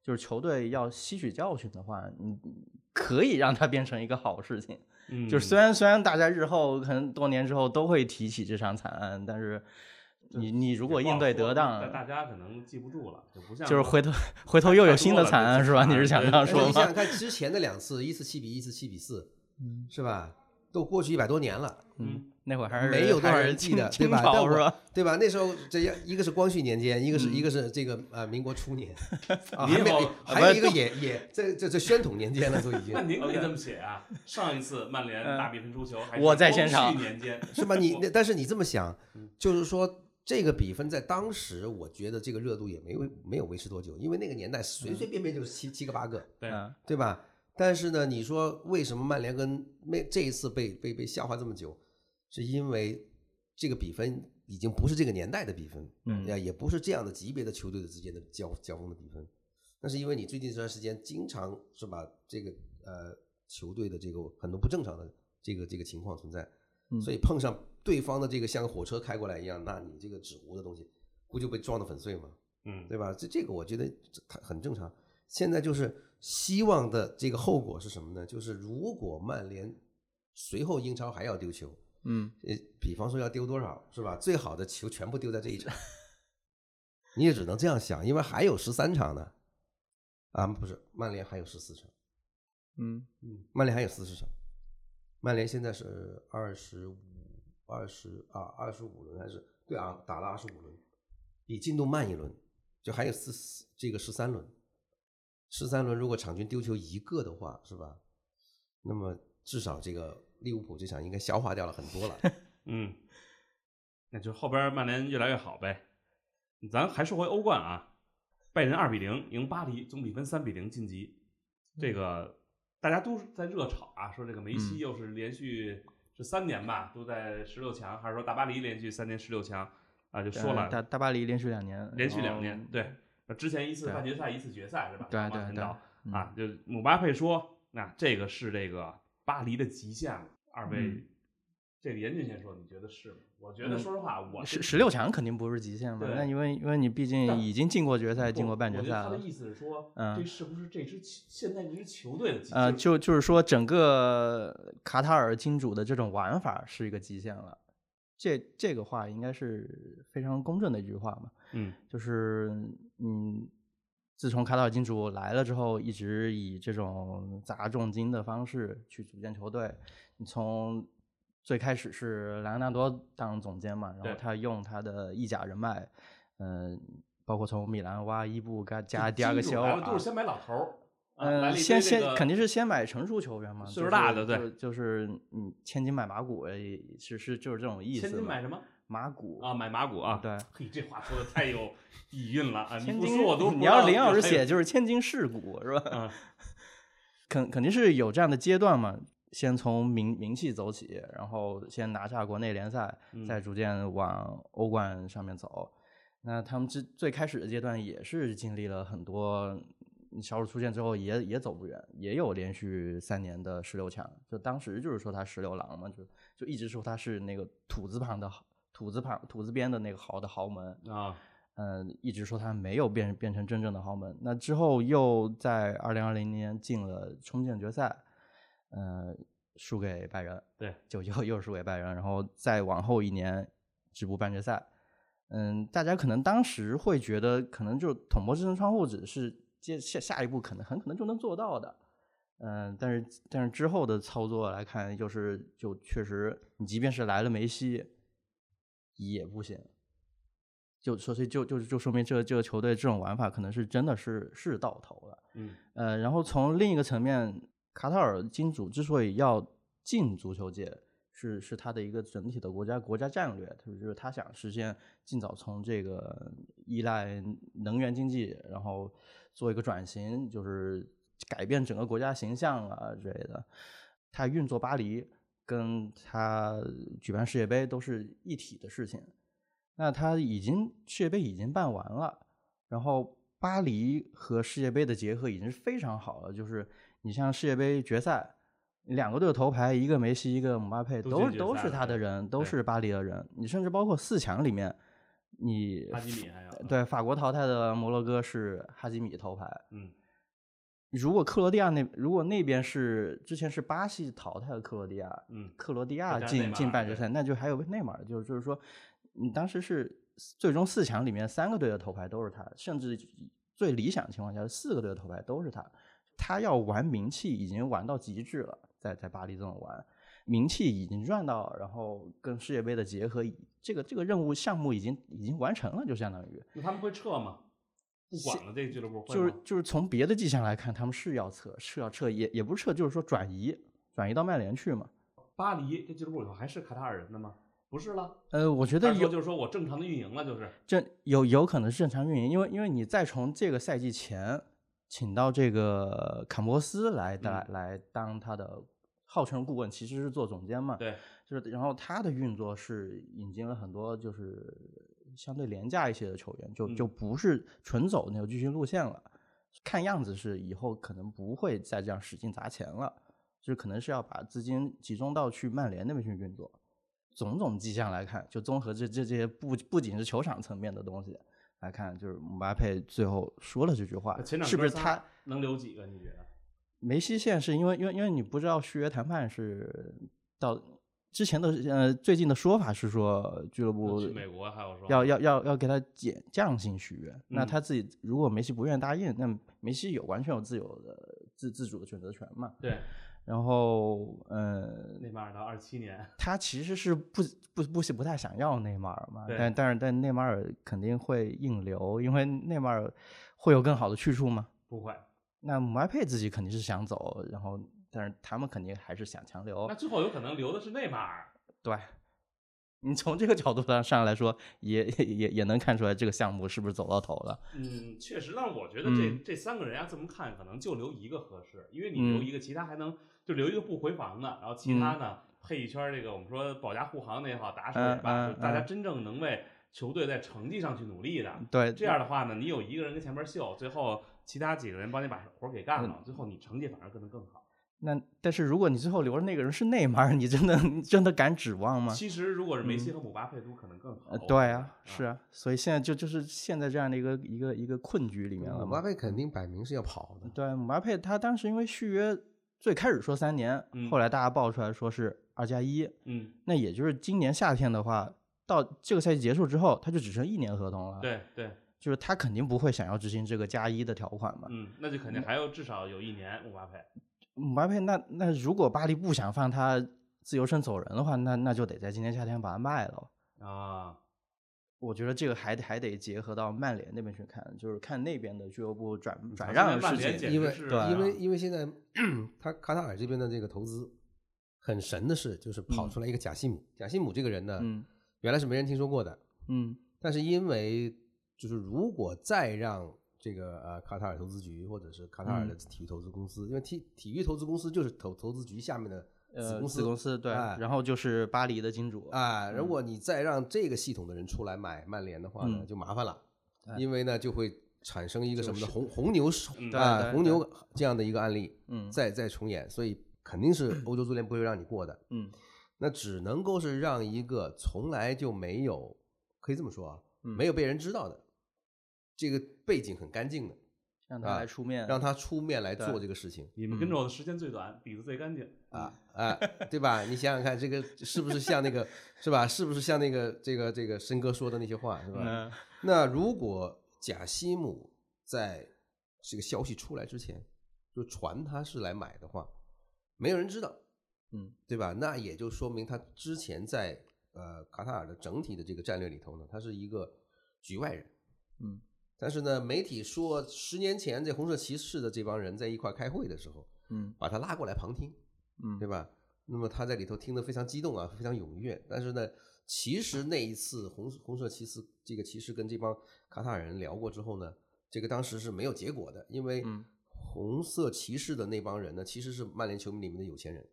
就是球队要吸取教训的话，你可以让它变成一个好事情。嗯，就是虽然虽然大家日后可能多年之后都会提起这场惨案，但是你你如果应对得当，但大家可能记不住了，就不像就是回头回头又有新的惨案是吧？你是想这样说吗？你想想看，之前的两次，一次七比一，一次七比四，是吧？都过去一百多年了，嗯，那会儿还是没有多少人记得，清对吧？是吧？对吧？那时候这样一个是光绪年间，一个是嗯一个是这个呃民国初年，啊，您还没还有一个也也这这这宣统年间了，都已经那您可以 这么写啊，上一次曼联大比分输球还是我在现场光绪年间，是吧？你那但是你这么想嗯，就是说这个比分在当时，我觉得这个热度也没维没有维持多久，因为那个年代随随便便就是七七个八个，对嗯对吧？但是呢，你说为什么曼联跟那这一次被被被笑话这么久，是因为这个比分已经不是这个年代的比分，嗯，也不是这样的级别的球队的之间的交交锋的比分，那是因为你最近这段时间经常是把这个呃球队的这个很多不正常的这个这个情况存在，嗯所以碰上对方的这个像个火车开过来一样，那你这个纸糊的东西不就被撞得粉碎吗？嗯，对吧？这这个我觉得很正常。现在就是希望的这个后果是什么呢？就是如果曼联随后英超还要丢球，嗯，呃，比方说要丢多少是吧？最好的球全部丢在这一场，你也只能这样想，因为还有十三场呢。啊，不是，曼联还有十四场，嗯曼联还有四十场，曼联现在是二十五、二十啊，二十五轮还是对啊，打了二十五轮，比进度慢一轮，就还有四四这个十三轮，十三轮如果场均丢球一个的话，是吧？那么至少这个利物浦这场应该消化掉了很多了。嗯，那就后边曼联越来越好呗。咱还说回欧冠啊，拜仁二比零赢巴黎，总比分三比零晋级。这个大家都在热炒啊，说这个梅西嗯又是连续是三年吧，都在十六强，还是说大巴黎连续三年十六强啊？就说了呃大大巴黎连续两年，连续两年，对，那之前一次半决赛，一次决赛是吧？对对对啊，就姆巴佩说，那这个是这个巴黎的极限了。二位，嗯这个严俊先说，你觉得是吗？我觉得嗯说实话，我十十六强肯定不是极限嘛，那因为因为你毕竟已经进过决赛，进过半决赛了。他的意思是说，嗯这是不是这支现在这支球队的极限？呃，就就是说，整个卡塔尔金主的这种玩法是一个极限了。这这个话应该是非常公正的一句话嘛，嗯就是嗯，自从卡塔尔金主来了之后，一直以这种砸重金的方式去组建球队。你从最开始是莱昂纳多当总监嘛，然后他用他的意甲人脉，嗯、包括从米兰挖伊布加加第二个球啊金主来了，都是先买老头儿，嗯，先先肯定是先买成熟球员嘛，岁数就是大的对就就是嗯，千金买马骨，呃是是就是这种意思千。金买什么马骨啊？买马骨啊？对，嘿，这话说的太有底蕴了啊！你千金不说我都你要是林老师写就是千金是骨是吧？嗯 肯肯定是有这样的阶段嘛，先从名名气走起，然后先拿下国内联赛，嗯再逐渐往欧冠上面走。那他们之最开始的阶段也是经历了很多小组出现之后也也走不远，也有连续三年的十六强。就当时就是说他十六郎嘛，就就一直说他是那个土字旁的土字旁土字边的那个豪的豪门。啊，嗯，一直说他没有变变成真正的豪门。那之后又在二零二零年进了冲进决赛，呃，输给拜仁，对，就又又输给拜仁，然后再往后一年止步半决赛。嗯，大家可能当时会觉得，可能就捅破这层窗户纸是接下下一步可能很可能就能做到的。嗯，但是但是之后的操作来看，就是就确实，你即便是来了梅西，也不行。就所以就就就说明这个这个球队这种玩法可能是真的是是到头了。嗯呃，然后从另一个层面，卡塔尔金主之所以要进足球界，是是他的一个整体的国家国家战略，就是他想实现尽早从这个依赖能源经济，然后做一个转型，就是改变整个国家形象啊之类的。他运作巴黎，跟他举办世界杯都是一体的事情。那他已经世界杯已经办完了，然后巴黎和世界杯的结合已经是非常好了。就是你像世界杯决赛，两个队的头牌，一个梅西，一个姆巴佩，都都都是他的人，都是巴黎的人。你甚至包括四强里面，你哈基米还有对法国淘汰的摩洛哥是哈基米头牌。嗯如果克罗地亚那如果那边是之前是巴西淘汰了克罗地亚，嗯克罗地亚进进半决赛，那就还有内马尔，就是就是说，你当时是最终四强里面三个队的头牌都是他，甚至最理想情况下四个队的头牌都是他。他要玩名气已经玩到极致了，在在巴黎这么玩，名气已经赚到，然后跟世界杯的结合，这个这个任务项目已经已经完成了，就相当于。那他们会撤吗？不管了，这个俱乐部会就是就是从别的迹象来看，他们是要撤，是要撤，也也不是撤，就是说转移，转移到曼联去嘛。巴黎这俱乐部以后还是卡塔尔人的吗？不是了，呃，我觉得有就是说我正常的运营了，就是正有有可能是正常运营，因为因为你再从这个赛季前请到这个坎波斯来来、嗯来当他的号称顾问，其实是做总监嘛。对，就是然后他的运作是引进了很多就是相对廉价一些的球员，就就嗯不是纯走那个巨星路线了。看样子是以后可能不会再这样使劲砸钱了，就是可能是要把资金集中到去曼联那边去运作。种种迹象来看，就综合这这这些不不仅是球场层面的东西，来看，就是姆巴佩最后说了这句话前，是不是他能留几个？你觉得？梅西现在是因为因为因为你不知道续约谈判是到之前的呃最近的说法是说俱乐部去美国还有说要要要要给他减降薪续约，那嗯他自己如果梅西不愿意答应，那梅西有完全有自由的自自主的选择权嘛。对然后呃，内马尔到二七年，他其实是不不不不太想要内马尔嘛，但但是但内马尔肯定会硬留，因为内马尔会有更好的去处吗。不会。那姆巴佩自己肯定是想走，然后但是他们肯定还是想强留那。最后有可能留的是内马尔。对，你从这个角度上上来说，也也也能看出来这个项目是不是走到头了。嗯，确实，但是我觉得这、嗯这三个人啊，这么看可能就留一个合适，因为你留嗯一个，其他还能就留一个不回防的，然后其他呢、配一圈儿这个我们说保驾护航的也好，打手也罢，嗯嗯就大家嗯真正能为球队在成绩上去努力的。对，这样的话呢，你有一个人跟前面秀，最后其他几个人帮你把活儿给干嗯了，最后你成绩反而可能更好。那但是如果你最后留着那个人是内马尔，你真的你真的敢指望吗？其实如果是梅西和姆巴佩都可能更好。对啊，是啊，所以现在就就是现在这样的一个一个一个困局里面了。姆巴佩肯定摆明是要跑的，对，姆巴佩他当时因为续约最开始说三年，嗯后来大家爆出来说是二加一，嗯，那也就是今年夏天的话，到这个赛季结束之后，他就只剩一年合同了。，对对，就是他肯定不会想要执行这个加一的条款嘛。嗯，那就肯定还有至少有一年姆巴佩。姆巴佩那那如果巴黎不想放他自由身走人的话，那那就得在今年夏天把他卖了。啊，我觉得这个还得还得结合到曼联那边去看，就是看那边的俱乐部转转让的在曼联事情。因为因为因为现在 他卡塔尔这边的这个投资很神的是，就是跑出来一个贾西姆，贾西姆这个人呢，嗯原来是没人听说过的，嗯。但是因为就是如果再让这个呃卡塔尔投资局或者是卡塔尔的嗯。体育投资公司，因为体体育投资公司就是投投资局下面的子呃，公司，子公司对，哎然后就是巴黎的金主。啊，如果你再让这个系统的人出来买曼联的话呢，嗯就麻烦了，哎因为呢就会产生一个什么呢？就是红红牛嗯啊，对对红牛这样的一个案例，嗯再再重演，所以肯定是欧洲足联不会让你过的。嗯那只能够是让一个从来就没有，可以这么说啊，嗯没有被人知道的，这个背景很干净的，让他啊来出面，让他出面来做这个事情你们跟着我的时间最短，底子最干净啊啊，对吧？你想想看，这个是不是像那个是吧？是不是像那个这个这个申哥说的那些话是吧？嗯那如果贾西姆在这个消息出来之前就传他是来买的话，没有人知道，嗯对吧？那也就说明他之前在呃卡塔尔的整体的这个战略里头呢，他是一个局外人。嗯但是呢，媒体说十年前这红色骑士的这帮人在一块开会的时候，嗯把他拉过来旁听，嗯对吧？那么他在里头听得非常激动啊，非常踊跃。但是呢，其实那一次红红色骑士这个骑士跟这帮卡塔尔人聊过之后呢，这个当时是没有结果的，因为嗯红色骑士的那帮人呢，其实是曼联球迷里面的有钱人，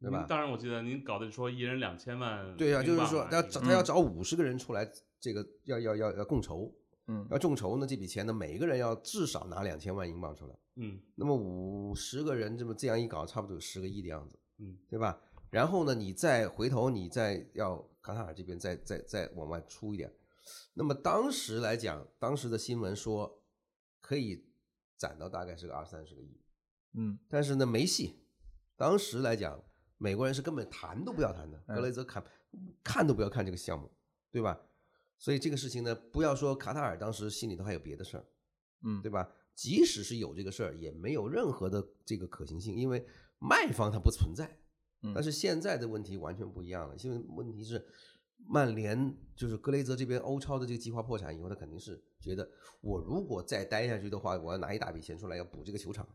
对吧？当然，我记得您搞的说一人两千万，对啊，就是说他要找他要嗯找五十个人出来，这个要要要要共筹，嗯要众筹呢，这笔钱呢，每个人要至少拿两千万英镑出来。嗯那么五十个人这么这样一搞，差不多有十个亿的样子，嗯对吧？然后呢，你再回头，你再要卡塔尔这边再再再往外出一点。那么当时来讲，当时的新闻说可以攒到大概是个二三十个亿，嗯但是呢没戏。当时来讲，美国人是根本谈都不要谈的，嗯格雷泽看看都不要看这个项目，对吧？所以这个事情呢，不要说卡塔尔当时心里头还有别的事儿，嗯对吧？即使是有这个事儿，也没有任何的这个可行性，因为卖方它不存在。嗯但是现在的问题完全不一样了，因为问题是曼联就是格雷泽这边欧超的这个计划破产以后，他肯定是觉得我如果再待下去的话，我要拿一大笔钱出来要补这个球场，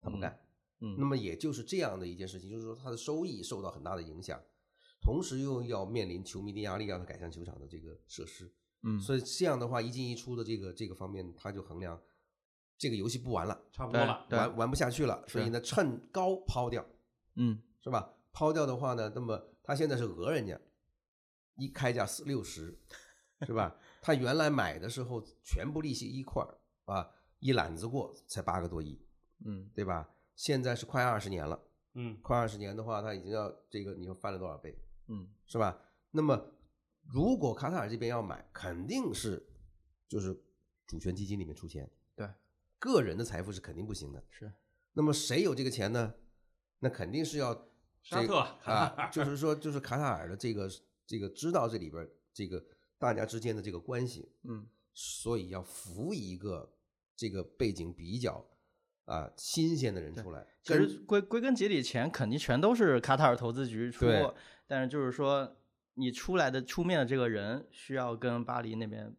他不干。嗯那么也就是这样的一件事情，就是说他的收益受到很大的影响，同时又要面临球迷的压力，让他改善球场的这个设施。嗯所以这样的话，一进一出的这个这个方面，他就衡量这个游戏不玩了，差不多了。玩玩不下去了，所以呢，趁高抛掉，嗯是吧？抛掉的话呢，那么他现在是讹人家，一开价四六十，是吧？他原来买的时候全部利息一块儿啊，一揽子过才八个多亿，嗯对吧？现在是快二十年了，嗯快二十年的话，他已经要这个你说翻了多少倍，嗯是吧？那么如果卡塔尔这边要买，肯定是就是主权基金里面出钱，对，个人的财富是肯定不行的。是，那么谁有这个钱呢？那肯定是要这沙特 啊，就是说就是卡塔尔的这个这个知道这里边这个大家之间的这个关系，嗯所以要扶一个这个背景比较啊新鲜的人出来，其跟实归归根结底，钱肯定全都是卡塔尔投资局出对，但是就是说你出来的出面的这个人需要跟巴黎那边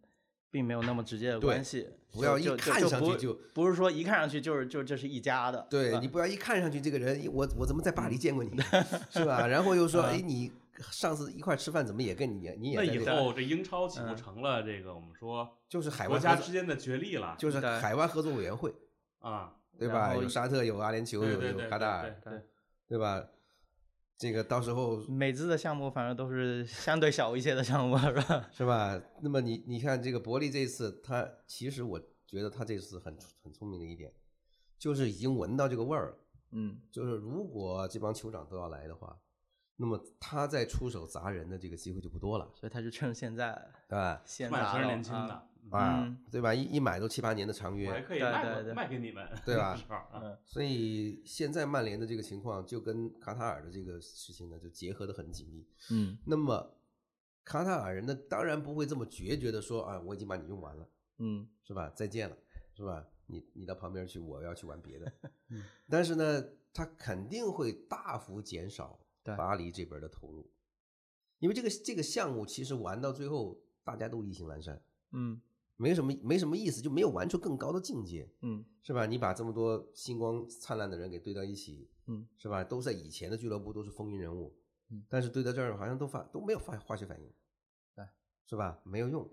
并没有那么直接的关系，不要一看上去就不是说一看上去就是就这是一家的，吧对你不要一看上去这个人，我我怎么在巴黎见过你，是吧？然后又说，哎，你上次一块吃饭怎么也跟你你也那以后这英超岂不嗯成了这个我们说就是海国湾之间的角力了？就是海湾合作委员会，啊，对吧？有沙特，有阿联酋，有有卡塔尔，对对，对吧？这个到时候美资的项目反正都是相对小一些的项目，是吧？是吧？那么你你看这个伯利这次，他其实我觉得他这次很很聪明的一点，就是已经闻到这个味儿了。嗯，就是如果这帮酋长都要来的话，那么他再出手砸人的这个机会就不多了，所以他就趁现在对吧？先曼城是砸了年轻的啊，对吧？一一买都七八年的长约还可以卖给对对卖给你们，对吧 嗯所以现在曼联的这个情况就跟卡塔尔的这个事情呢就结合的很紧密。嗯那么卡塔尔人呢，当然不会这么决绝的说啊，我已经把你用完了，嗯是吧？再见了，是吧？你你到旁边去，我要去玩别的。但是呢，他肯定会大幅减少对巴黎这边的投入，因为这个这个项目其实玩到最后，大家都意兴阑珊，嗯没什么没什么意思，就没有玩出更高的境界，嗯是吧？你把这么多星光灿烂的人给堆到一起，嗯，是吧？都在以前的俱乐部都是风云人物，嗯但是堆到这儿好像都发都没有化化学反应，对，是吧？没有用，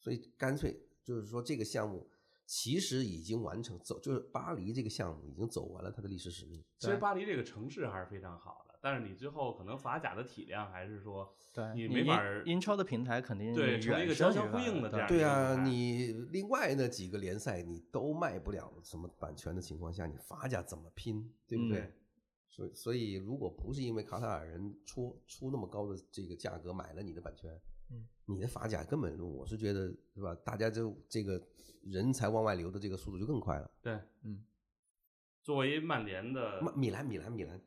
所以干脆就是说这个项目其实已经完成走，就是巴黎这个项目已经走完了它的历史使命。其实巴黎这个城市还是非常好的，但是你最后可能法甲的体量还是说，对，你没法儿英超的平台肯定对成为一个远交相呼应的这样对啊，你另外那几个联赛你都卖不了什么版权的情况下，你法甲怎么拼，对不对？嗯所以所以如果不是因为卡塔尔人出出那么高的这个价格买了你的版权，嗯，你的法甲根本我是觉得是吧？大家就这个人才往外流的这个速度就更快了。对，嗯，作为曼联的曼米兰米兰米兰，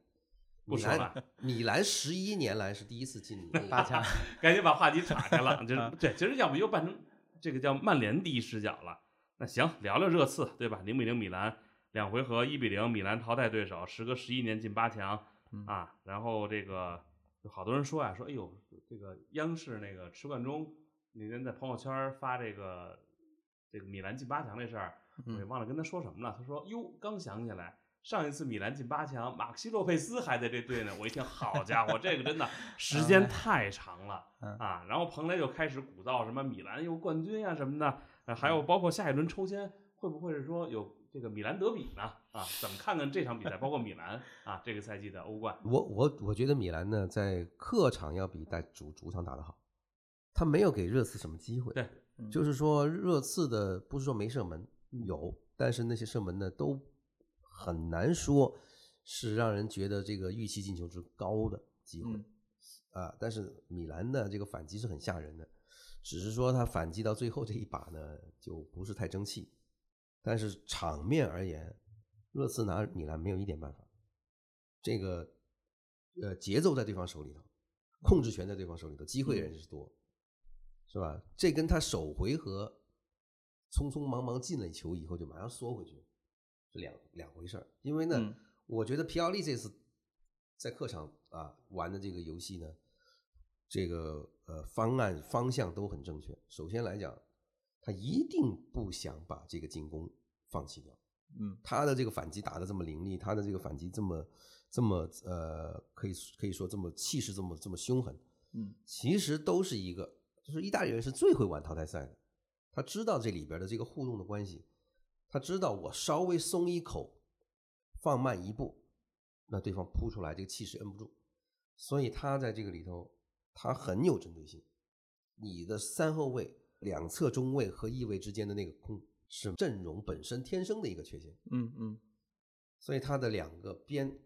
不说了米兰十一年来是第一次进 八强，赶紧把话题岔开了，就是对，其实要不又办成这个叫曼联第一视角了。那行，聊聊热刺，对吧？零比零米兰，两回合一比零，米兰淘汰对手，时隔十一年进八强嗯啊。然后这个有好多人说呀、说哎呦，这个央视那个池冠中那天在朋友圈发这个这个米兰进八强这事儿，我也嗯忘了跟他说什么了。他说哟，刚想起来。上一次米兰进八强，马克西洛佩斯还在这队呢。我一听，好家伙，这个真的 时间太长了。嗯啊，然后彭雷就开始鼓噪什么米兰又冠军呀、什么的，呃还有包括下一轮抽签会不会是说有这个米兰德比呢？啊，怎么看看这场比赛，包括米兰啊这个赛季的欧冠？我我我觉得米兰呢，在客场要比在主主场打得好，他没有给热刺什么机会。对，嗯就是说热刺的不是说没射门，有，但是那些射门呢都很难说是让人觉得这个预期进球之高的机会、嗯啊。但是米兰的这个反击是很吓人的，只是说他反击到最后这一把呢就不是太争气，但是场面而言，热刺拿米兰没有一点办法。这个呃节奏在对方手里头，控制权在对方手里头，机会人是多，是吧？这跟他首回合匆匆忙忙进了球以后就马上缩回去是两两回事儿。因为呢，嗯我觉得皮奥利这次在客场啊玩的这个游戏呢，这个呃方案方向都很正确。首先来讲，他一定不想把这个进攻放弃掉。嗯他的这个反击打得这么凌厉，他的这个反击这么这么呃，可以可以说这么气势这么这么凶狠，嗯其实都是一个，就是意大利人是最会玩淘汰赛的，他知道这里边的这个互动的关系，他知道我稍微松一口，放慢一步，那对方扑出来这个气势摁不住，所以他在这个里头他很有针对性。你的三后卫、两侧中卫和翼卫之间的那个空是阵容本身天生的一个缺陷。嗯嗯所以他的两个边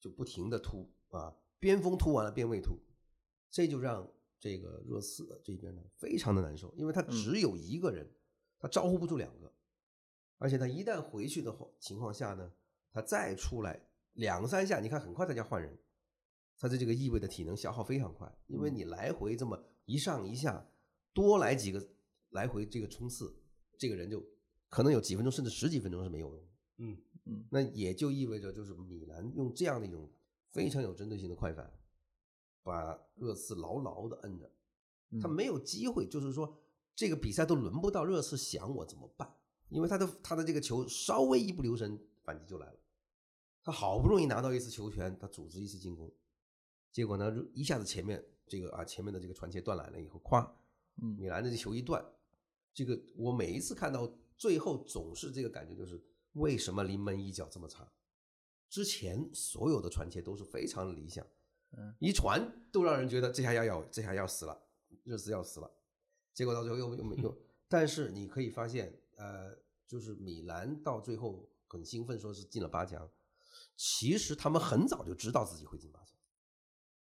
就不停的突啊，边锋突完了边卫突，这就让这个热刺这边呢非常的难受，因为他嗯只有一个人，他招呼不住两个，而且他一旦回去的话情况下呢，他再出来两三下，你看很快他就要换人，他的这个意味的体能消耗非常快，因为你来回这么一上一下，多来几个来回这个冲刺，这个人就可能有几分钟甚至十几分钟是没有用的。嗯嗯那也就意味着，就是米兰用这样的一种非常有针对性的快反，把热刺牢牢的摁着，他嗯没有机会，就是说这个比赛都轮不到热刺想我怎么办，因为他的他的这个球稍微一不留神，反击就来了。他好不容易拿到一次球权，他组织一次进攻，结果呢一下子前面这个啊前面的这个传切断缆了以后，咵，嗯米兰的这球一断，这个我每一次看到最后总是这个感觉，就是为什么临门一脚这么差？之前所有的传切都是非常理想，嗯，一传都让人觉得这下要要这下要死了，热刺要死了，结果到最后又又没用，但是你可以发现，呃，就是米兰到最后很兴奋，说是进了八强，其实他们很早就知道自己会进八强，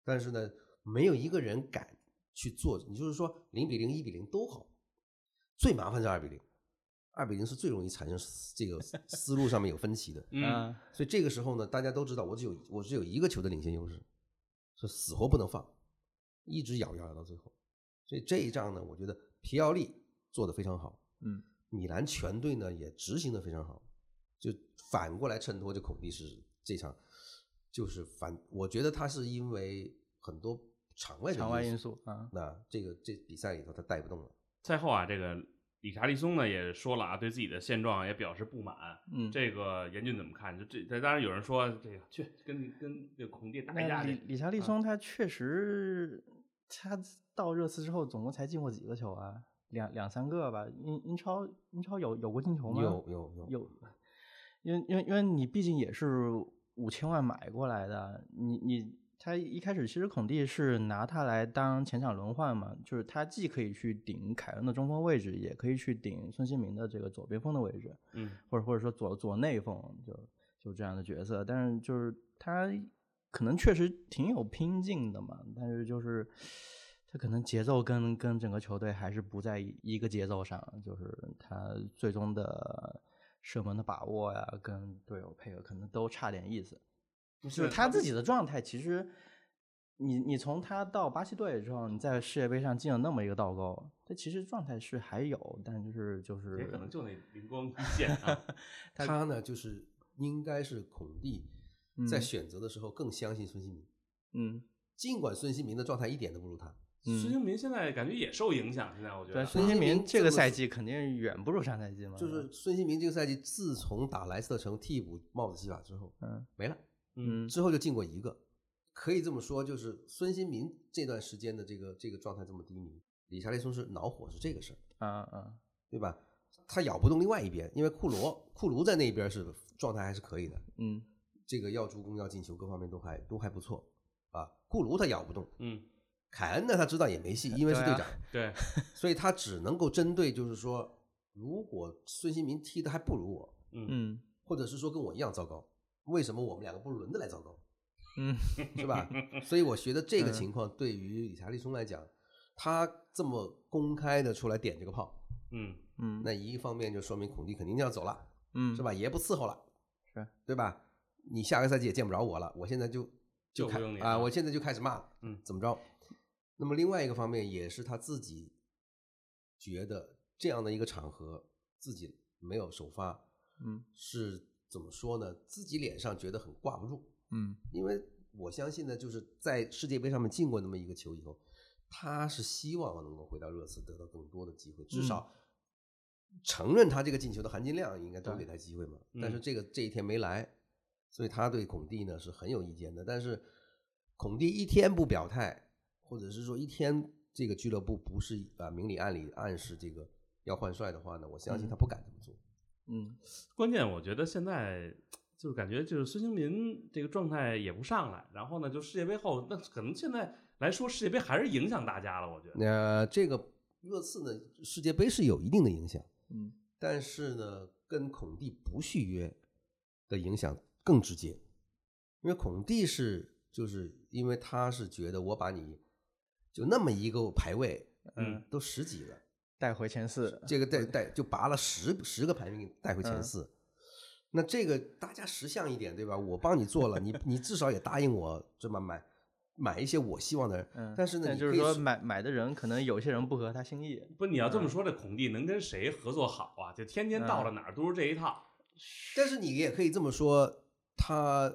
但是呢，没有一个人敢去做。你就是说零比零、一比零都好，最麻烦是二比零，二比零是最容易产生这个思路上面有分歧的。嗯啊所以这个时候呢，大家都知道我只有我只有一个球的领先优势，是死活不能放，一直咬咬咬到最后。所以这一仗呢，我觉得皮奥利做的非常好，嗯米兰全队呢也执行的非常好，就反过来衬托这孔蒂是这场就是反，我觉得他是因为很多场外场外因素，啊，那这个这比赛里头他带不动了。赛后啊，这个理查利松呢也说了啊，对自己的现状也表示不满。嗯，这个严俊怎么看？就这，这当然有人说这个去跟跟这个孔蒂打一架理理查利松他确实，他到热刺之后总共才进过几个球啊？两两三个吧。英英超英超有有过进球吗？有有有有，因为因为因为你毕竟也是五千万买过来的，你你他一开始其实孔蒂是拿他来当前场轮换嘛，就是他既可以去顶凯恩的中锋位置，也可以去顶孙兴民的这个左边锋的位置。嗯或者或者说左左内锋，就就这样的角色。但是就是他可能确实挺有拼劲的嘛，但是就是他可能节奏跟跟整个球队还是不在一一个节奏上，就是他最终的射门的把握呀，跟队友配合可能都差点意思。就是他自己的状态，其实你你从他到巴西队之后，你在世界杯上进了那么一个倒钩，他其实状态是还有，但就是就是也可能就那灵光一现啊。他呢，就是应该是孔蒂在嗯选择的时候更相信孙兴民，嗯，尽管孙兴民的状态一点都不如他。嗯孙兴民现在感觉也受影响，现在我觉对，得。孙兴兴民民这个赛季肯定远不如上赛季嘛。就是孙兴民这个赛季自从打莱斯特城替补帽子戏法之后嗯没了，嗯之后就进过一个，可以这么说，就是孙兴民这段时间的这个这个状态这么低迷，理查利松是恼火是这个事儿，啊啊对吧？他咬不动另外一边，因为库罗库卢在那边是状态还是可以的，嗯这个要助攻要进球各方面都还都还不错啊。库卢他咬不动，嗯，凯恩呢他知道也没戏，因为是队长，对，所以他只能够针对就是说，如果孙兴民踢的还不如我，嗯嗯或者是说跟我一样糟糕，为什么我们两个不轮着来糟糕，嗯是吧？所以我觉得这个嗯情况对于理查利松来讲，他这么公开的出来点这个炮，嗯嗯，那一方面就说明孔蒂肯定要走了，嗯是？吧？爷不伺候了，是对吧？你下个赛季也见不着我了，我现在就就开啊，我现在就开始骂了，嗯怎么着？那么另外一个方面也是他自己觉得这样的一个场合自己没有首发，嗯是怎么说呢？自己脸上觉得很挂不住，嗯因为我相信呢，就是在世界杯上面进过那么一个球以后，他是希望能够回到热刺得到更多的机会，至少承认他这个进球的含金量，应该多给他机会嘛。但是嗯这个这一天没来，所以他对孔蒂呢是很有意见的。但是孔蒂一天不表态，或者是说一天这个俱乐部不是啊明里暗里暗示这个要换帅的话呢，我相信他不敢这么做。嗯关键我觉得现在就是感觉就是孙兴民这个状态也不上来，然后呢，就世界杯后，那可能现在来说世界杯还是影响大家了，我觉得。那、这个热刺呢，世界杯是有一定的影响。嗯但是呢，跟孔蒂不续约的影响更直接，因为孔蒂是就是因为他是觉得我把你就那么一个排位，嗯，都十几了，带回前四，这个带带就拔了十十个排名带回前嗯四。那这个大家识相一点，对吧？我帮你做了，你 你至少也答应我这么买买一些我希望的人。嗯，但是呢，就是说买买的人可能有些人不合他心意，不，你要这么说，这孔蒂能跟谁合作好啊？就天天到了哪儿都是这一套。但是你也可以这么说，他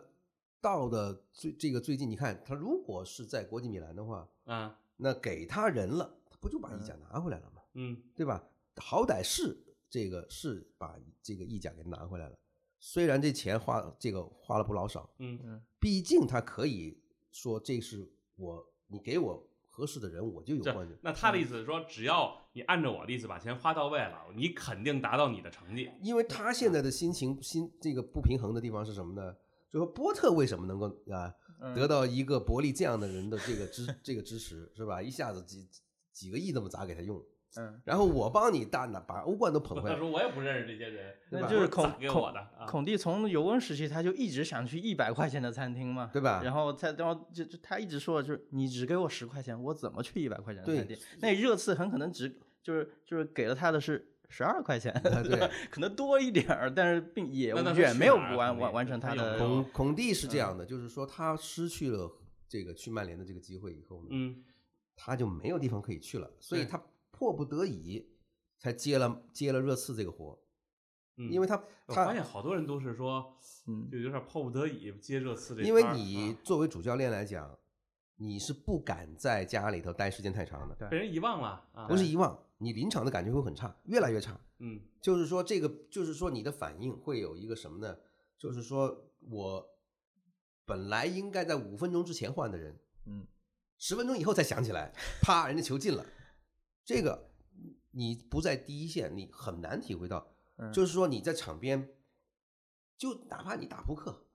到的最这个最近，你看他如果是在国际米兰的话，啊，那给他人了，他不就把意甲拿回来了吗？嗯对吧？好歹是这个是把这个意甲给拿回来了，虽然这钱花这个花了不老少，嗯，毕竟他可以说这是我你给我合适的人，我就有这冠军。那他的意思是说，只要你按照我的意思把钱花到位了，你肯定达到你的成绩。因为他现在的心情心这个不平衡的地方是什么呢？就说波特为什么能够啊嗯得到一个伯利这样的人的这个支这个支持是吧？一下子几几个亿那么砸给他用，嗯，然后我帮你大拿把欧冠都捧回来，他说我也不认识这些人，那就是孔给孔我的啊。孔蒂从尤文时期他就一直想去一百块钱的餐厅嘛，对吧然后他然后就就他一直说就是你只给我十块钱，我怎么去一百块钱的对餐厅？那热刺很可能只就是就是给了他的是十二块钱，对。可能多一点儿，但是并也远没有完完完成他的孔孔蒂是这样的，就是说他失去了这个去曼联的这个机会以后呢，嗯。他就没有地方可以去了，所以他迫不得已才接了接了热刺这个活，嗯，因为他我发现好多人都是说，嗯。就有点迫不得已接热刺这摊儿，因为啊你作为主教练来讲，你是不敢在家里头待时间太长的，对。被人遗忘了啊，不是遗忘，你临场的感觉会很差，越来越差。嗯就是说这个，就是说你的反应会有一个什么呢？就是说我本来应该在五分钟之前换的人，嗯十分钟以后才想起来，啪，人家球进了。这个你不在第一线，你很难体会到。嗯就是说你在场边，就哪怕你打扑克，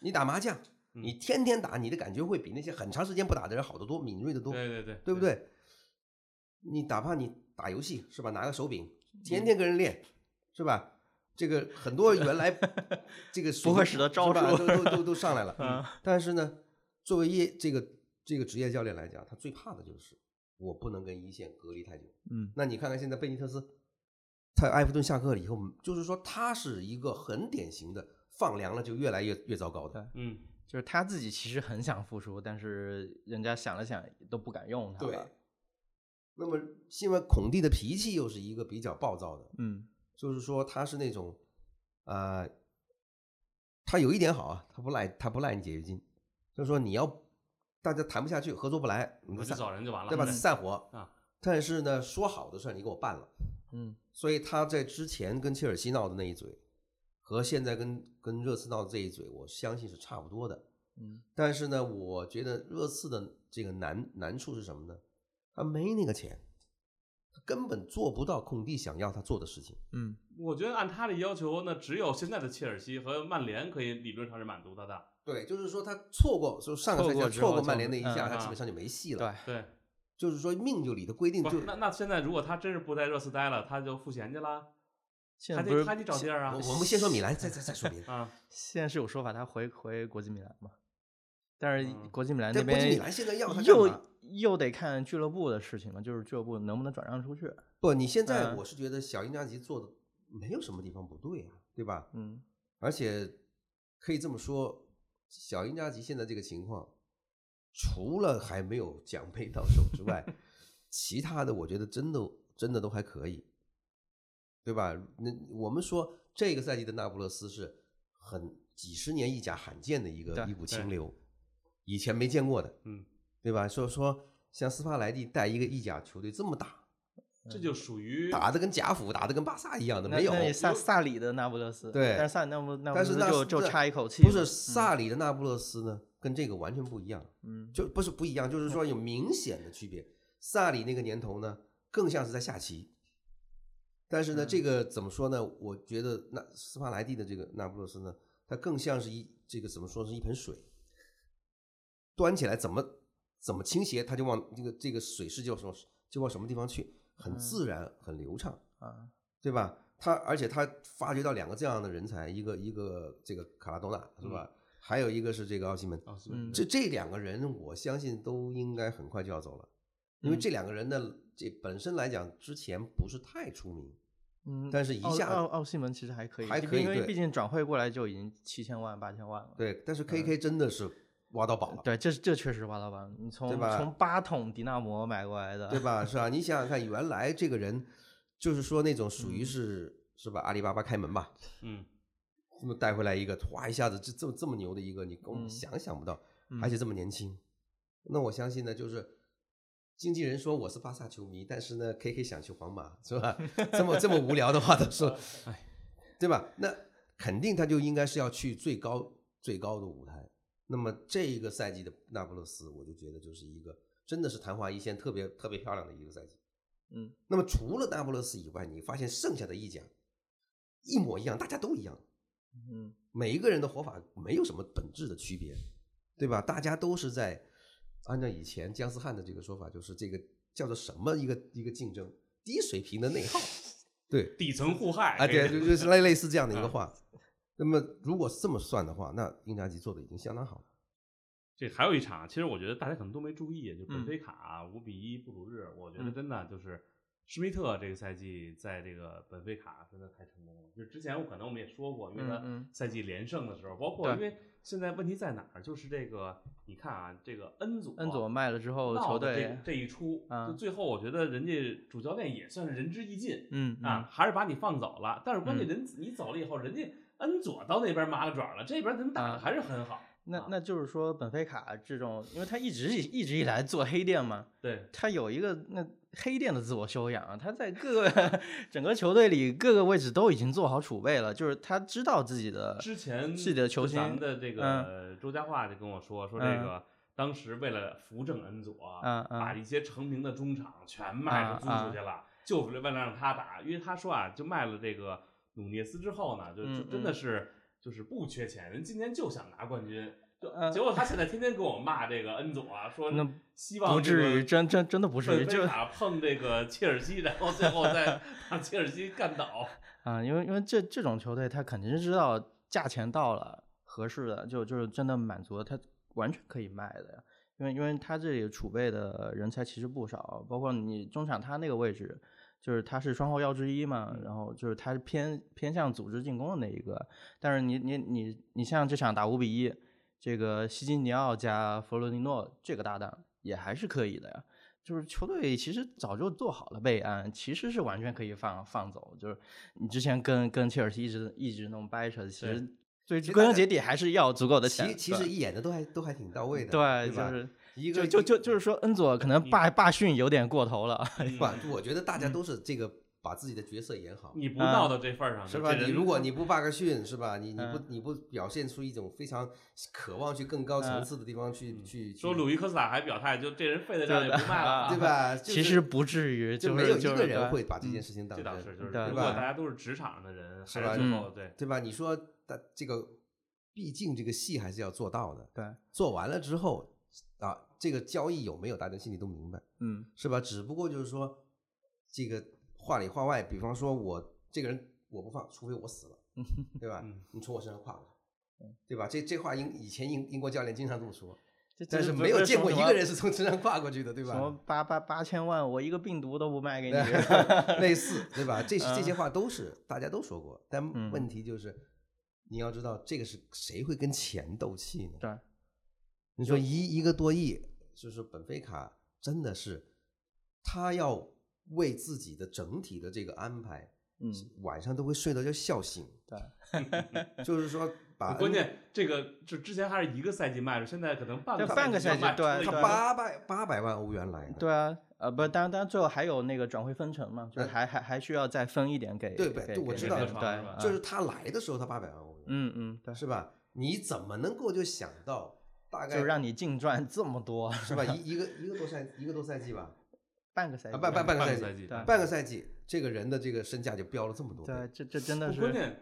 你打麻将，嗯你天天打，你的感觉会比那些很长时间不打的人好得多，敏锐得多，对对对，对不？对？你哪怕你打游戏是吧，拿个手柄，天天跟人练，是吧？这个很多原来 这个不会平使的招数都都都都上来了。嗯但是呢，作为业这个这个职业教练来讲，他最怕的就是我不能跟一线隔离太久。嗯那你看看现在贝尼特斯，他埃弗顿下课了以后，就是说他是一个很典型的放凉了就越来越越糟糕的。嗯就是他自己其实很想复出，但是人家想了想都不敢用他对了。那么，因为孔蒂的脾气又是一个比较暴躁的，嗯就是说他是那种，呃，他有一点好啊，他不赖他不赖你解约金，就是说你要大家谈不下去，合作不来，你我就散找人就完了，对吧？散伙啊。但是呢，说好的事儿你给我办了，嗯所以他在之前跟切尔西闹的那一嘴，和现在跟跟热刺闹的这一嘴，我相信是差不多的。嗯但是呢，我觉得热刺的这个难难处是什么呢？他没那个钱，他根本做不到孔蒂想要他做的事情。嗯我觉得按他的要求，那只有现在的切尔西和曼联可以理论上是满足他的。对，就是说他错过，就上个赛季错过曼联那一下，嗯他基本上就没戏了。对，对，就是说命就里的规定就，那那现在如果他真是不在热刺待了，他就赋闲去了，现在不是还得还得找地儿啊我我们先说米兰，再再再说别的。啊！现在是有说法他回回国际米兰嘛？但是嗯国际米兰但那边国际米兰现在要他又又得看俱乐部的事情了，就是俱乐部能不能转让出去。不，你现在嗯我是觉得小因扎吉做的没有什么地方不对啊，对吧？嗯而且可以这么说，小因扎吉现在这个情况，除了还没有奖杯到手之外，其他的我觉得真的真的都还可以，对吧？那我们说这个赛季的那不勒斯是很几十年意甲罕见的一个一股清流，以前没见过的，嗯，对吧？说说像斯帕莱蒂带一个意甲球队这么打，这就属于打的跟贾府打的跟巴萨一样的，没有。萨萨里的那不勒斯，对但是萨里那不那不但是那勒斯就就差一口气不，是萨里的那不勒斯呢，跟这个完全不一样，嗯就不是不一样，就是说有明显的区别。萨里那个年头呢，更像是在下棋，但是呢，嗯这个怎么说呢？我觉得那斯帕莱蒂的这个那不勒斯呢，它更像是一这个怎么说是一盆水，端起来怎么怎么倾斜，它就往这个这个水势就往什就往什么地方去，很嗯自然，很流畅。啊对吧？他而且他发掘到两个这样的人才，一个一个这个卡拉多纳是吧？还有一个是这个奥西门，这这两个人，我相信都应该很快就要走了，因为嗯这两个人的这本身来讲，之前不是太出名，嗯，但是一下奥奥西门其实还可以，还可以因为毕竟转会过来就已经七千万八千万了。对，但是嗯 KK 真的是挖到宝了，对，这这确实挖到宝。你从从八桶迪纳摩买过来的，对吧？是吧？你想想看，原来这个人就是说那种属于嗯是、是吧？阿里巴巴开门吧，嗯，这么带回来一个，哇一下子这这么这么牛的一个，你根本嗯想想不到，嗯而且这么年轻。那我相信呢，就是经纪人说我是巴萨球迷，但是呢，KK 想去皇马，是吧？这么这么无聊的话都说，对吧？那肯定他就应该是要去最高最高的舞台。那么这一个赛季的那不勒斯，我就觉得就是一个真的是昙花一现，特别特别漂亮的一个赛季。嗯那么除了那不勒斯以外，你发现剩下的意甲一模一样，大家都一样，嗯每一个人的活法没有什么本质的区别，对吧？大家都是在按照以前姜思翰的这个说法，就是这个叫做什么一个一个竞争，低水平的内耗，对底层互害啊，对，就就是类类似这样的一个啊话。那么如果是这么算的话，那英扎吉做的已经相当好了。这还有一场，其实我觉得大家可能都没注意，就本嗯。菲卡五比一布鲁日，我觉得嗯。真的就是施密特这个赛季在这个本菲卡真的太成功了。就之前我可能我们也说过，因为他赛季连胜的时候，包括因为现在问题在哪儿，就是这个你看啊，这个恩佐恩佐卖了之后，闹球队的这这一出，啊就最后我觉得人家主教练也算是仁至义尽，嗯啊，还是把你放走了。但是关键嗯。人你走了以后，人家恩佐到那边麻了爪了，这边怎么打的啊还是很好。啊那那就是说，本菲卡这种，因为他一直以一直以来做黑店嘛，对，他有一个那黑店的自我修养啊，他在各个整个球队里各个位置都已经做好储备了，就是他知道自己的之前自己的球星咱们星的这个周佳桦就跟我说，说这嗯个当时为了扶正恩佐，把一些成名的中场全卖出租出去了，就是为了让他打。因为他说啊，就卖了这个努涅斯之后呢，就就嗯真的嗯是就是不缺钱，人今年就想拿冠军。就嗯结果他现在天天跟我骂这个恩佐啊，说那希望不至于，真真真的不至于，就打碰这个切尔西，然后最后再 把切尔西干倒。啊，因为因为这这种球队，他肯定是知道价钱到了合适的，就就是真的满足了，他完全可以卖的呀。因为因为他这里储备的人才其实不少，包括你中场他那个位置，就是他是双后腰之一嘛，然后就是他是偏偏向组织进攻的那一个。但是你你你你像这场打五比一，这个西金尼奥加弗洛尼诺这个搭档也还是可以的呀。就是球队其实早就做好了备案，其实是完全可以放放走。就是你之前跟跟切尔西一直一直弄掰扯，其实最归根结底还是要足够的钱。其其实演的都还都还挺到位的，对，对？就是一个就就就就是说，恩佐可能罢罢训有点过头了。嗯不，我觉得大家都是这个把自己的角色演好，你不闹到这份儿上，是吧？你如果你不霸个训，是吧？你你不嗯你不表现出一种非常渴望去更高层嗯次的地方去去去说鲁伊科斯塔还表态，就这人废的账也不卖了啊，对？吧？就是其实不至于，就是没有一个人会把这件嗯事情当真，这倒是，就是如果大家都是职场上的人，是吧还最后对，对吧？你说的这个，毕竟这个戏还是要做到的。对，做完了之后啊，这个交易有没有，大家心里都明白，嗯是吧？只不过就是说，这个话里话外，比方说我这个人我不放，除非我死了，对吧？嗯你从我身上跨过去，对吧？这这话英以前英英国教练经常这么说，这但是没有见过一个人是从身上跨过去的，对吧什么？八八八千万，我一个病毒都不卖给你。类似，对吧？这 这些话都是大家都说过，但嗯问题就是，你要知道这个是谁会跟钱斗气呢？对，你说一一个多亿，就是本菲卡真的是他要为自己的整体的这个安排，嗯，晚上都会睡到要笑醒。对，就是说 把关键这个就之前还是一个赛季卖的，现在可能半个半个赛赛季对他八百八百万欧元来的，对啊，呃，不，当然，当然，最后还有那个转会分成嘛，就是嗯还还还需要再分一点给对对我知道对是吧，啊就是他来的时候他八百万欧元，嗯嗯，对，是吧？你怎么能够就想到大概就让你净赚这么多，是吧？一一个一个多赛一个多赛季吧，半个赛季，啊半半半个赛季半个赛季，对半个赛季，这个人的这个身价就飙了这么多。对，这这真的是关键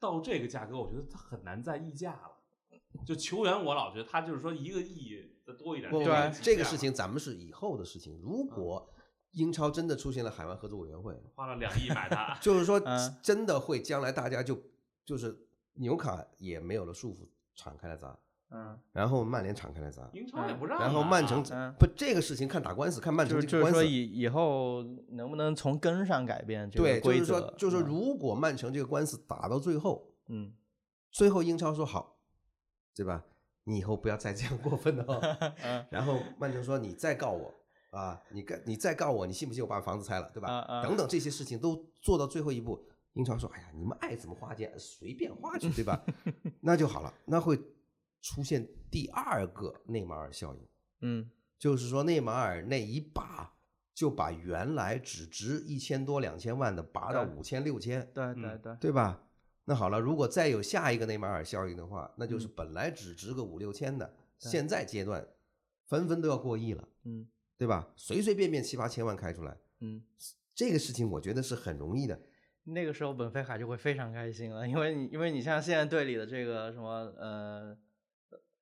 到这个价格，我觉得他很难再溢价了。就球员，我老觉得他就是说一个亿再多一点，不不这个事情咱们是以后的事情。如果英超真的出现了海外合作委员会，花了两亿买他，就是说嗯真的会将来大家就就是纽卡也没有了束缚，敞开了砸。嗯，然后曼联敞开来砸，英超也不让啊。然后曼城嗯不这个事情看打官司，看曼城这个官司。就是说以以后能不能从根上改变这个对，就？是说，就是如果曼城这个官司打到最后，嗯最后英超说好，对吧？你以后不要再这样过分了、然后曼城说你再告我啊，你告你再告我，你信不信我把房子拆了，对吧？啊啊等等这些事情都做到最后一步，英超说哎呀，你们爱怎么花钱随便花去，对吧？那就好了，那会出现第二个内马尔效应，嗯就是说内马尔那一把就把原来只值一千多两千万的拔到五千六千，对嗯对对，对吧？那好了，如果再有下一个内马尔效应的话，那就是本来只值个五六千的，现在阶段纷纷都要过亿了，嗯对吧？随随便便七八千万开出来，嗯。这个事情我觉得是很容易的。那个时候本菲卡就会非常开心了，因为你因为你像现在队里的这个什么呃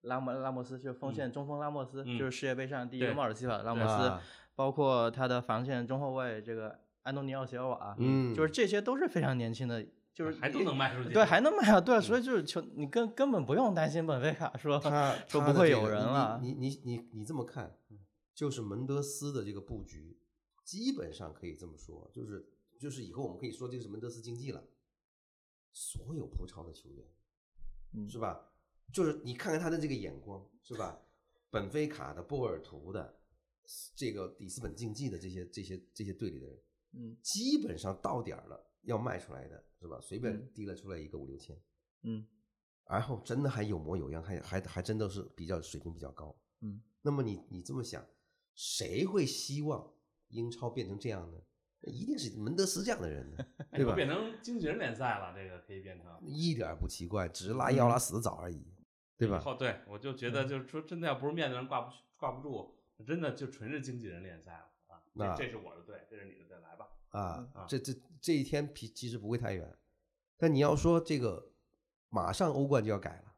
拉莫拉莫斯，就是锋线中锋拉莫斯，嗯就是世界杯上第一个对帽子戏法的拉莫斯，啊包括他的防线中后卫这个安东尼奥席尔瓦，嗯就是这些都是非常年轻的，就是还都能卖出去。对还能卖啊，对啊，所以就是球你根根本不用担心本菲卡说他说不会有人了，你你你你你这么看，就是门德斯的这个布局，基本上可以这么说，就是就是以后我们可以说这个是门德斯经济了。所有葡超的球员，嗯是吧？就是你看看他的这个眼光，是吧？本菲卡的、波尔图的，这个里斯本竞技的这些这些这些队里的人，嗯基本上到点儿了要卖出来的，是吧？随便嗯提了出来一个五六千，嗯然后真的还有模有样，还还还真的是比较水平比较高。嗯那么你你这么想，谁会希望英超变成这样呢？一定是门德斯这样的人呢，哎对吧？变成经纪人联赛了，这个可以变成。一点儿不奇怪，只是拉要拉死的早而已，对吧？哦对我就觉得，就是说，真的要不是面子上挂不去挂不住，真的就纯是经纪人联赛了啊！那这这是我的队，这是你的队，来吧。啊嗯，这这这一天皮其实不会太远，但你要说这个，马上欧冠就要改了，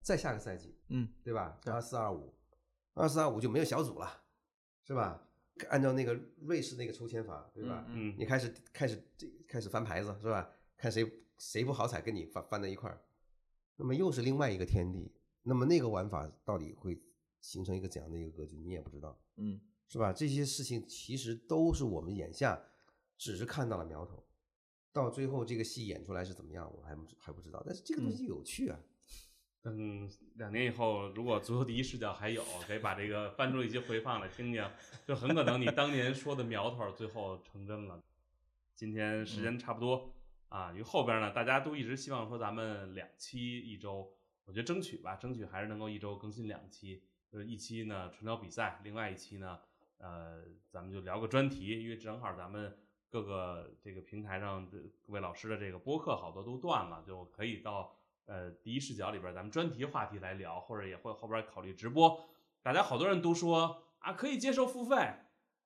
再下个赛季，嗯对吧？对二四二五，二四二五就没有小组了，是吧？按照那个瑞士那个抽签法，对吧？嗯嗯你开始开始这开始翻牌子是吧？看谁谁不好彩跟你翻翻在一块儿，那么又是另外一个天地。那么那个玩法到底会形成一个怎样的一个格局，你也不知道，嗯是吧？这些事情其实都是我们眼下只是看到了苗头，到最后这个戏演出来是怎么样，我还不还不知道。但是这个东西有趣啊，等两年以后，如果足球第一视角还有，可以把这个翻出一些回放来听听，就很可能你当年说的苗头最后成真了。今天时间差不多、啊，因为后边呢，大家都一直希望说咱们两期一周，我觉得争取吧，争取还是能够一周更新两期，就是一期呢纯聊比赛，另外一期呢，呃，咱们就聊个专题，因为正好咱们各个这个平台上的各位老师的这个播客好多都断了，就可以到呃第一视角里边咱们专题话题来聊，或者也会后边考虑直播。大家好多人都说啊，可以接受付费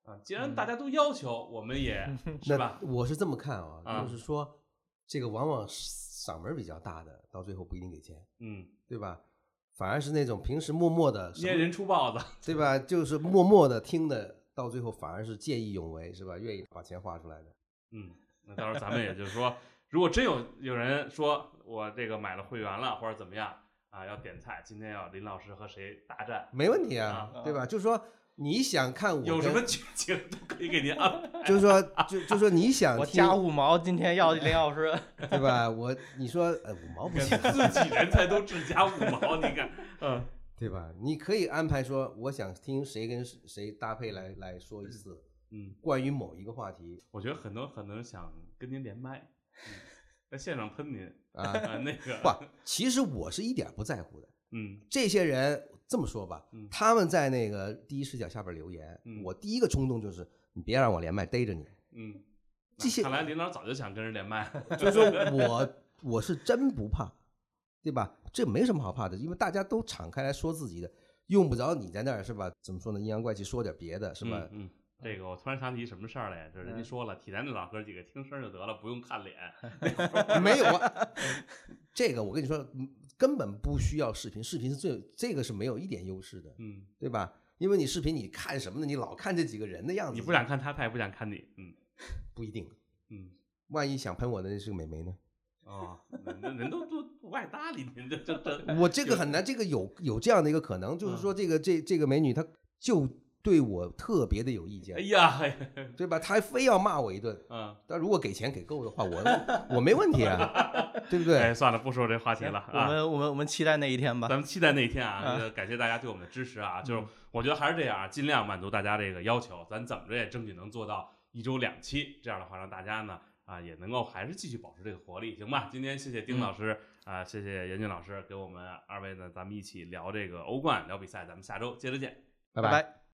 啊，既然大家都要求，我们也 是吧？我是这么看啊，啊就是说这个往往嗓门儿比较大的，到最后不一定给钱，嗯，对吧？反而是那种平时默默的捏人出豹子，对吧？就是默默的听的，到最后反而是见义勇为，是吧？愿意把钱花出来的。嗯，那到时候咱们也就是说，如果真有有人说我这个买了会员了或者怎么样啊，要点菜，今天要林老师和谁大战，没问题啊，啊对吧？就是说你想看我有什么剧情都可以给您安排。就是说就就说你想我加五毛，今天要林老师。对吧？我你说呃五毛不行，自己人才都只加五毛，你看，嗯对吧？你可以安排说我想听谁跟谁搭配来来说一次嗯，关于某一个话题我觉得很多很多人想跟您连麦，嗯在现场喷您啊。啊，那个不，其实我是一点不在乎的。嗯这些人这么说吧，嗯他们在那个第一视角下边留言，嗯我第一个冲动就是你别让我连麦逮着你。嗯，这些看来领导早就想跟人连麦，就是说我我是真不怕，对吧？这没什么好怕的，因为大家都敞开来说自己的，用不着你在那儿是吧？怎么说呢？阴阳怪气说点别的是吧？嗯，嗯这个我突然想起什么事儿来，就是人家嗯说了，体坛的老哥几个听声就得了，不用看脸。没有啊，这个我跟你说，嗯根本不需要视频，视频是最这个是没有一点优势的，嗯，对吧？因为你视频你看什么呢？你老看这几个人的样子，你不想看他，他也不想看你。嗯不一定，嗯，万一想喷我的那是个美眉呢？哦，人人都都不爱搭理您，这这这，我这个很难，这个有有这样的一个可能，就是说这个这这个美女她就对我特别的有意见哎，呀，对吧？他还非要骂我一顿。嗯，但如果给钱给够的话，我我没问题啊，对不对？哎，算了，不说这话题了啊。我们我们我们期待那一天吧咱。们期待那一天啊！感谢大家对我们的支持啊！就是嗯我觉得还是这样啊，尽量满足大家这个要求，咱怎么着也争取能做到一周两期，这样的话让大家呢啊也能够还是继续保持这个活力，行吧？今天谢谢丁嗯老师啊，谢谢严俊老师给我们二位呢，咱们一起聊这个欧冠，聊比赛，咱们下周接着见。拜拜。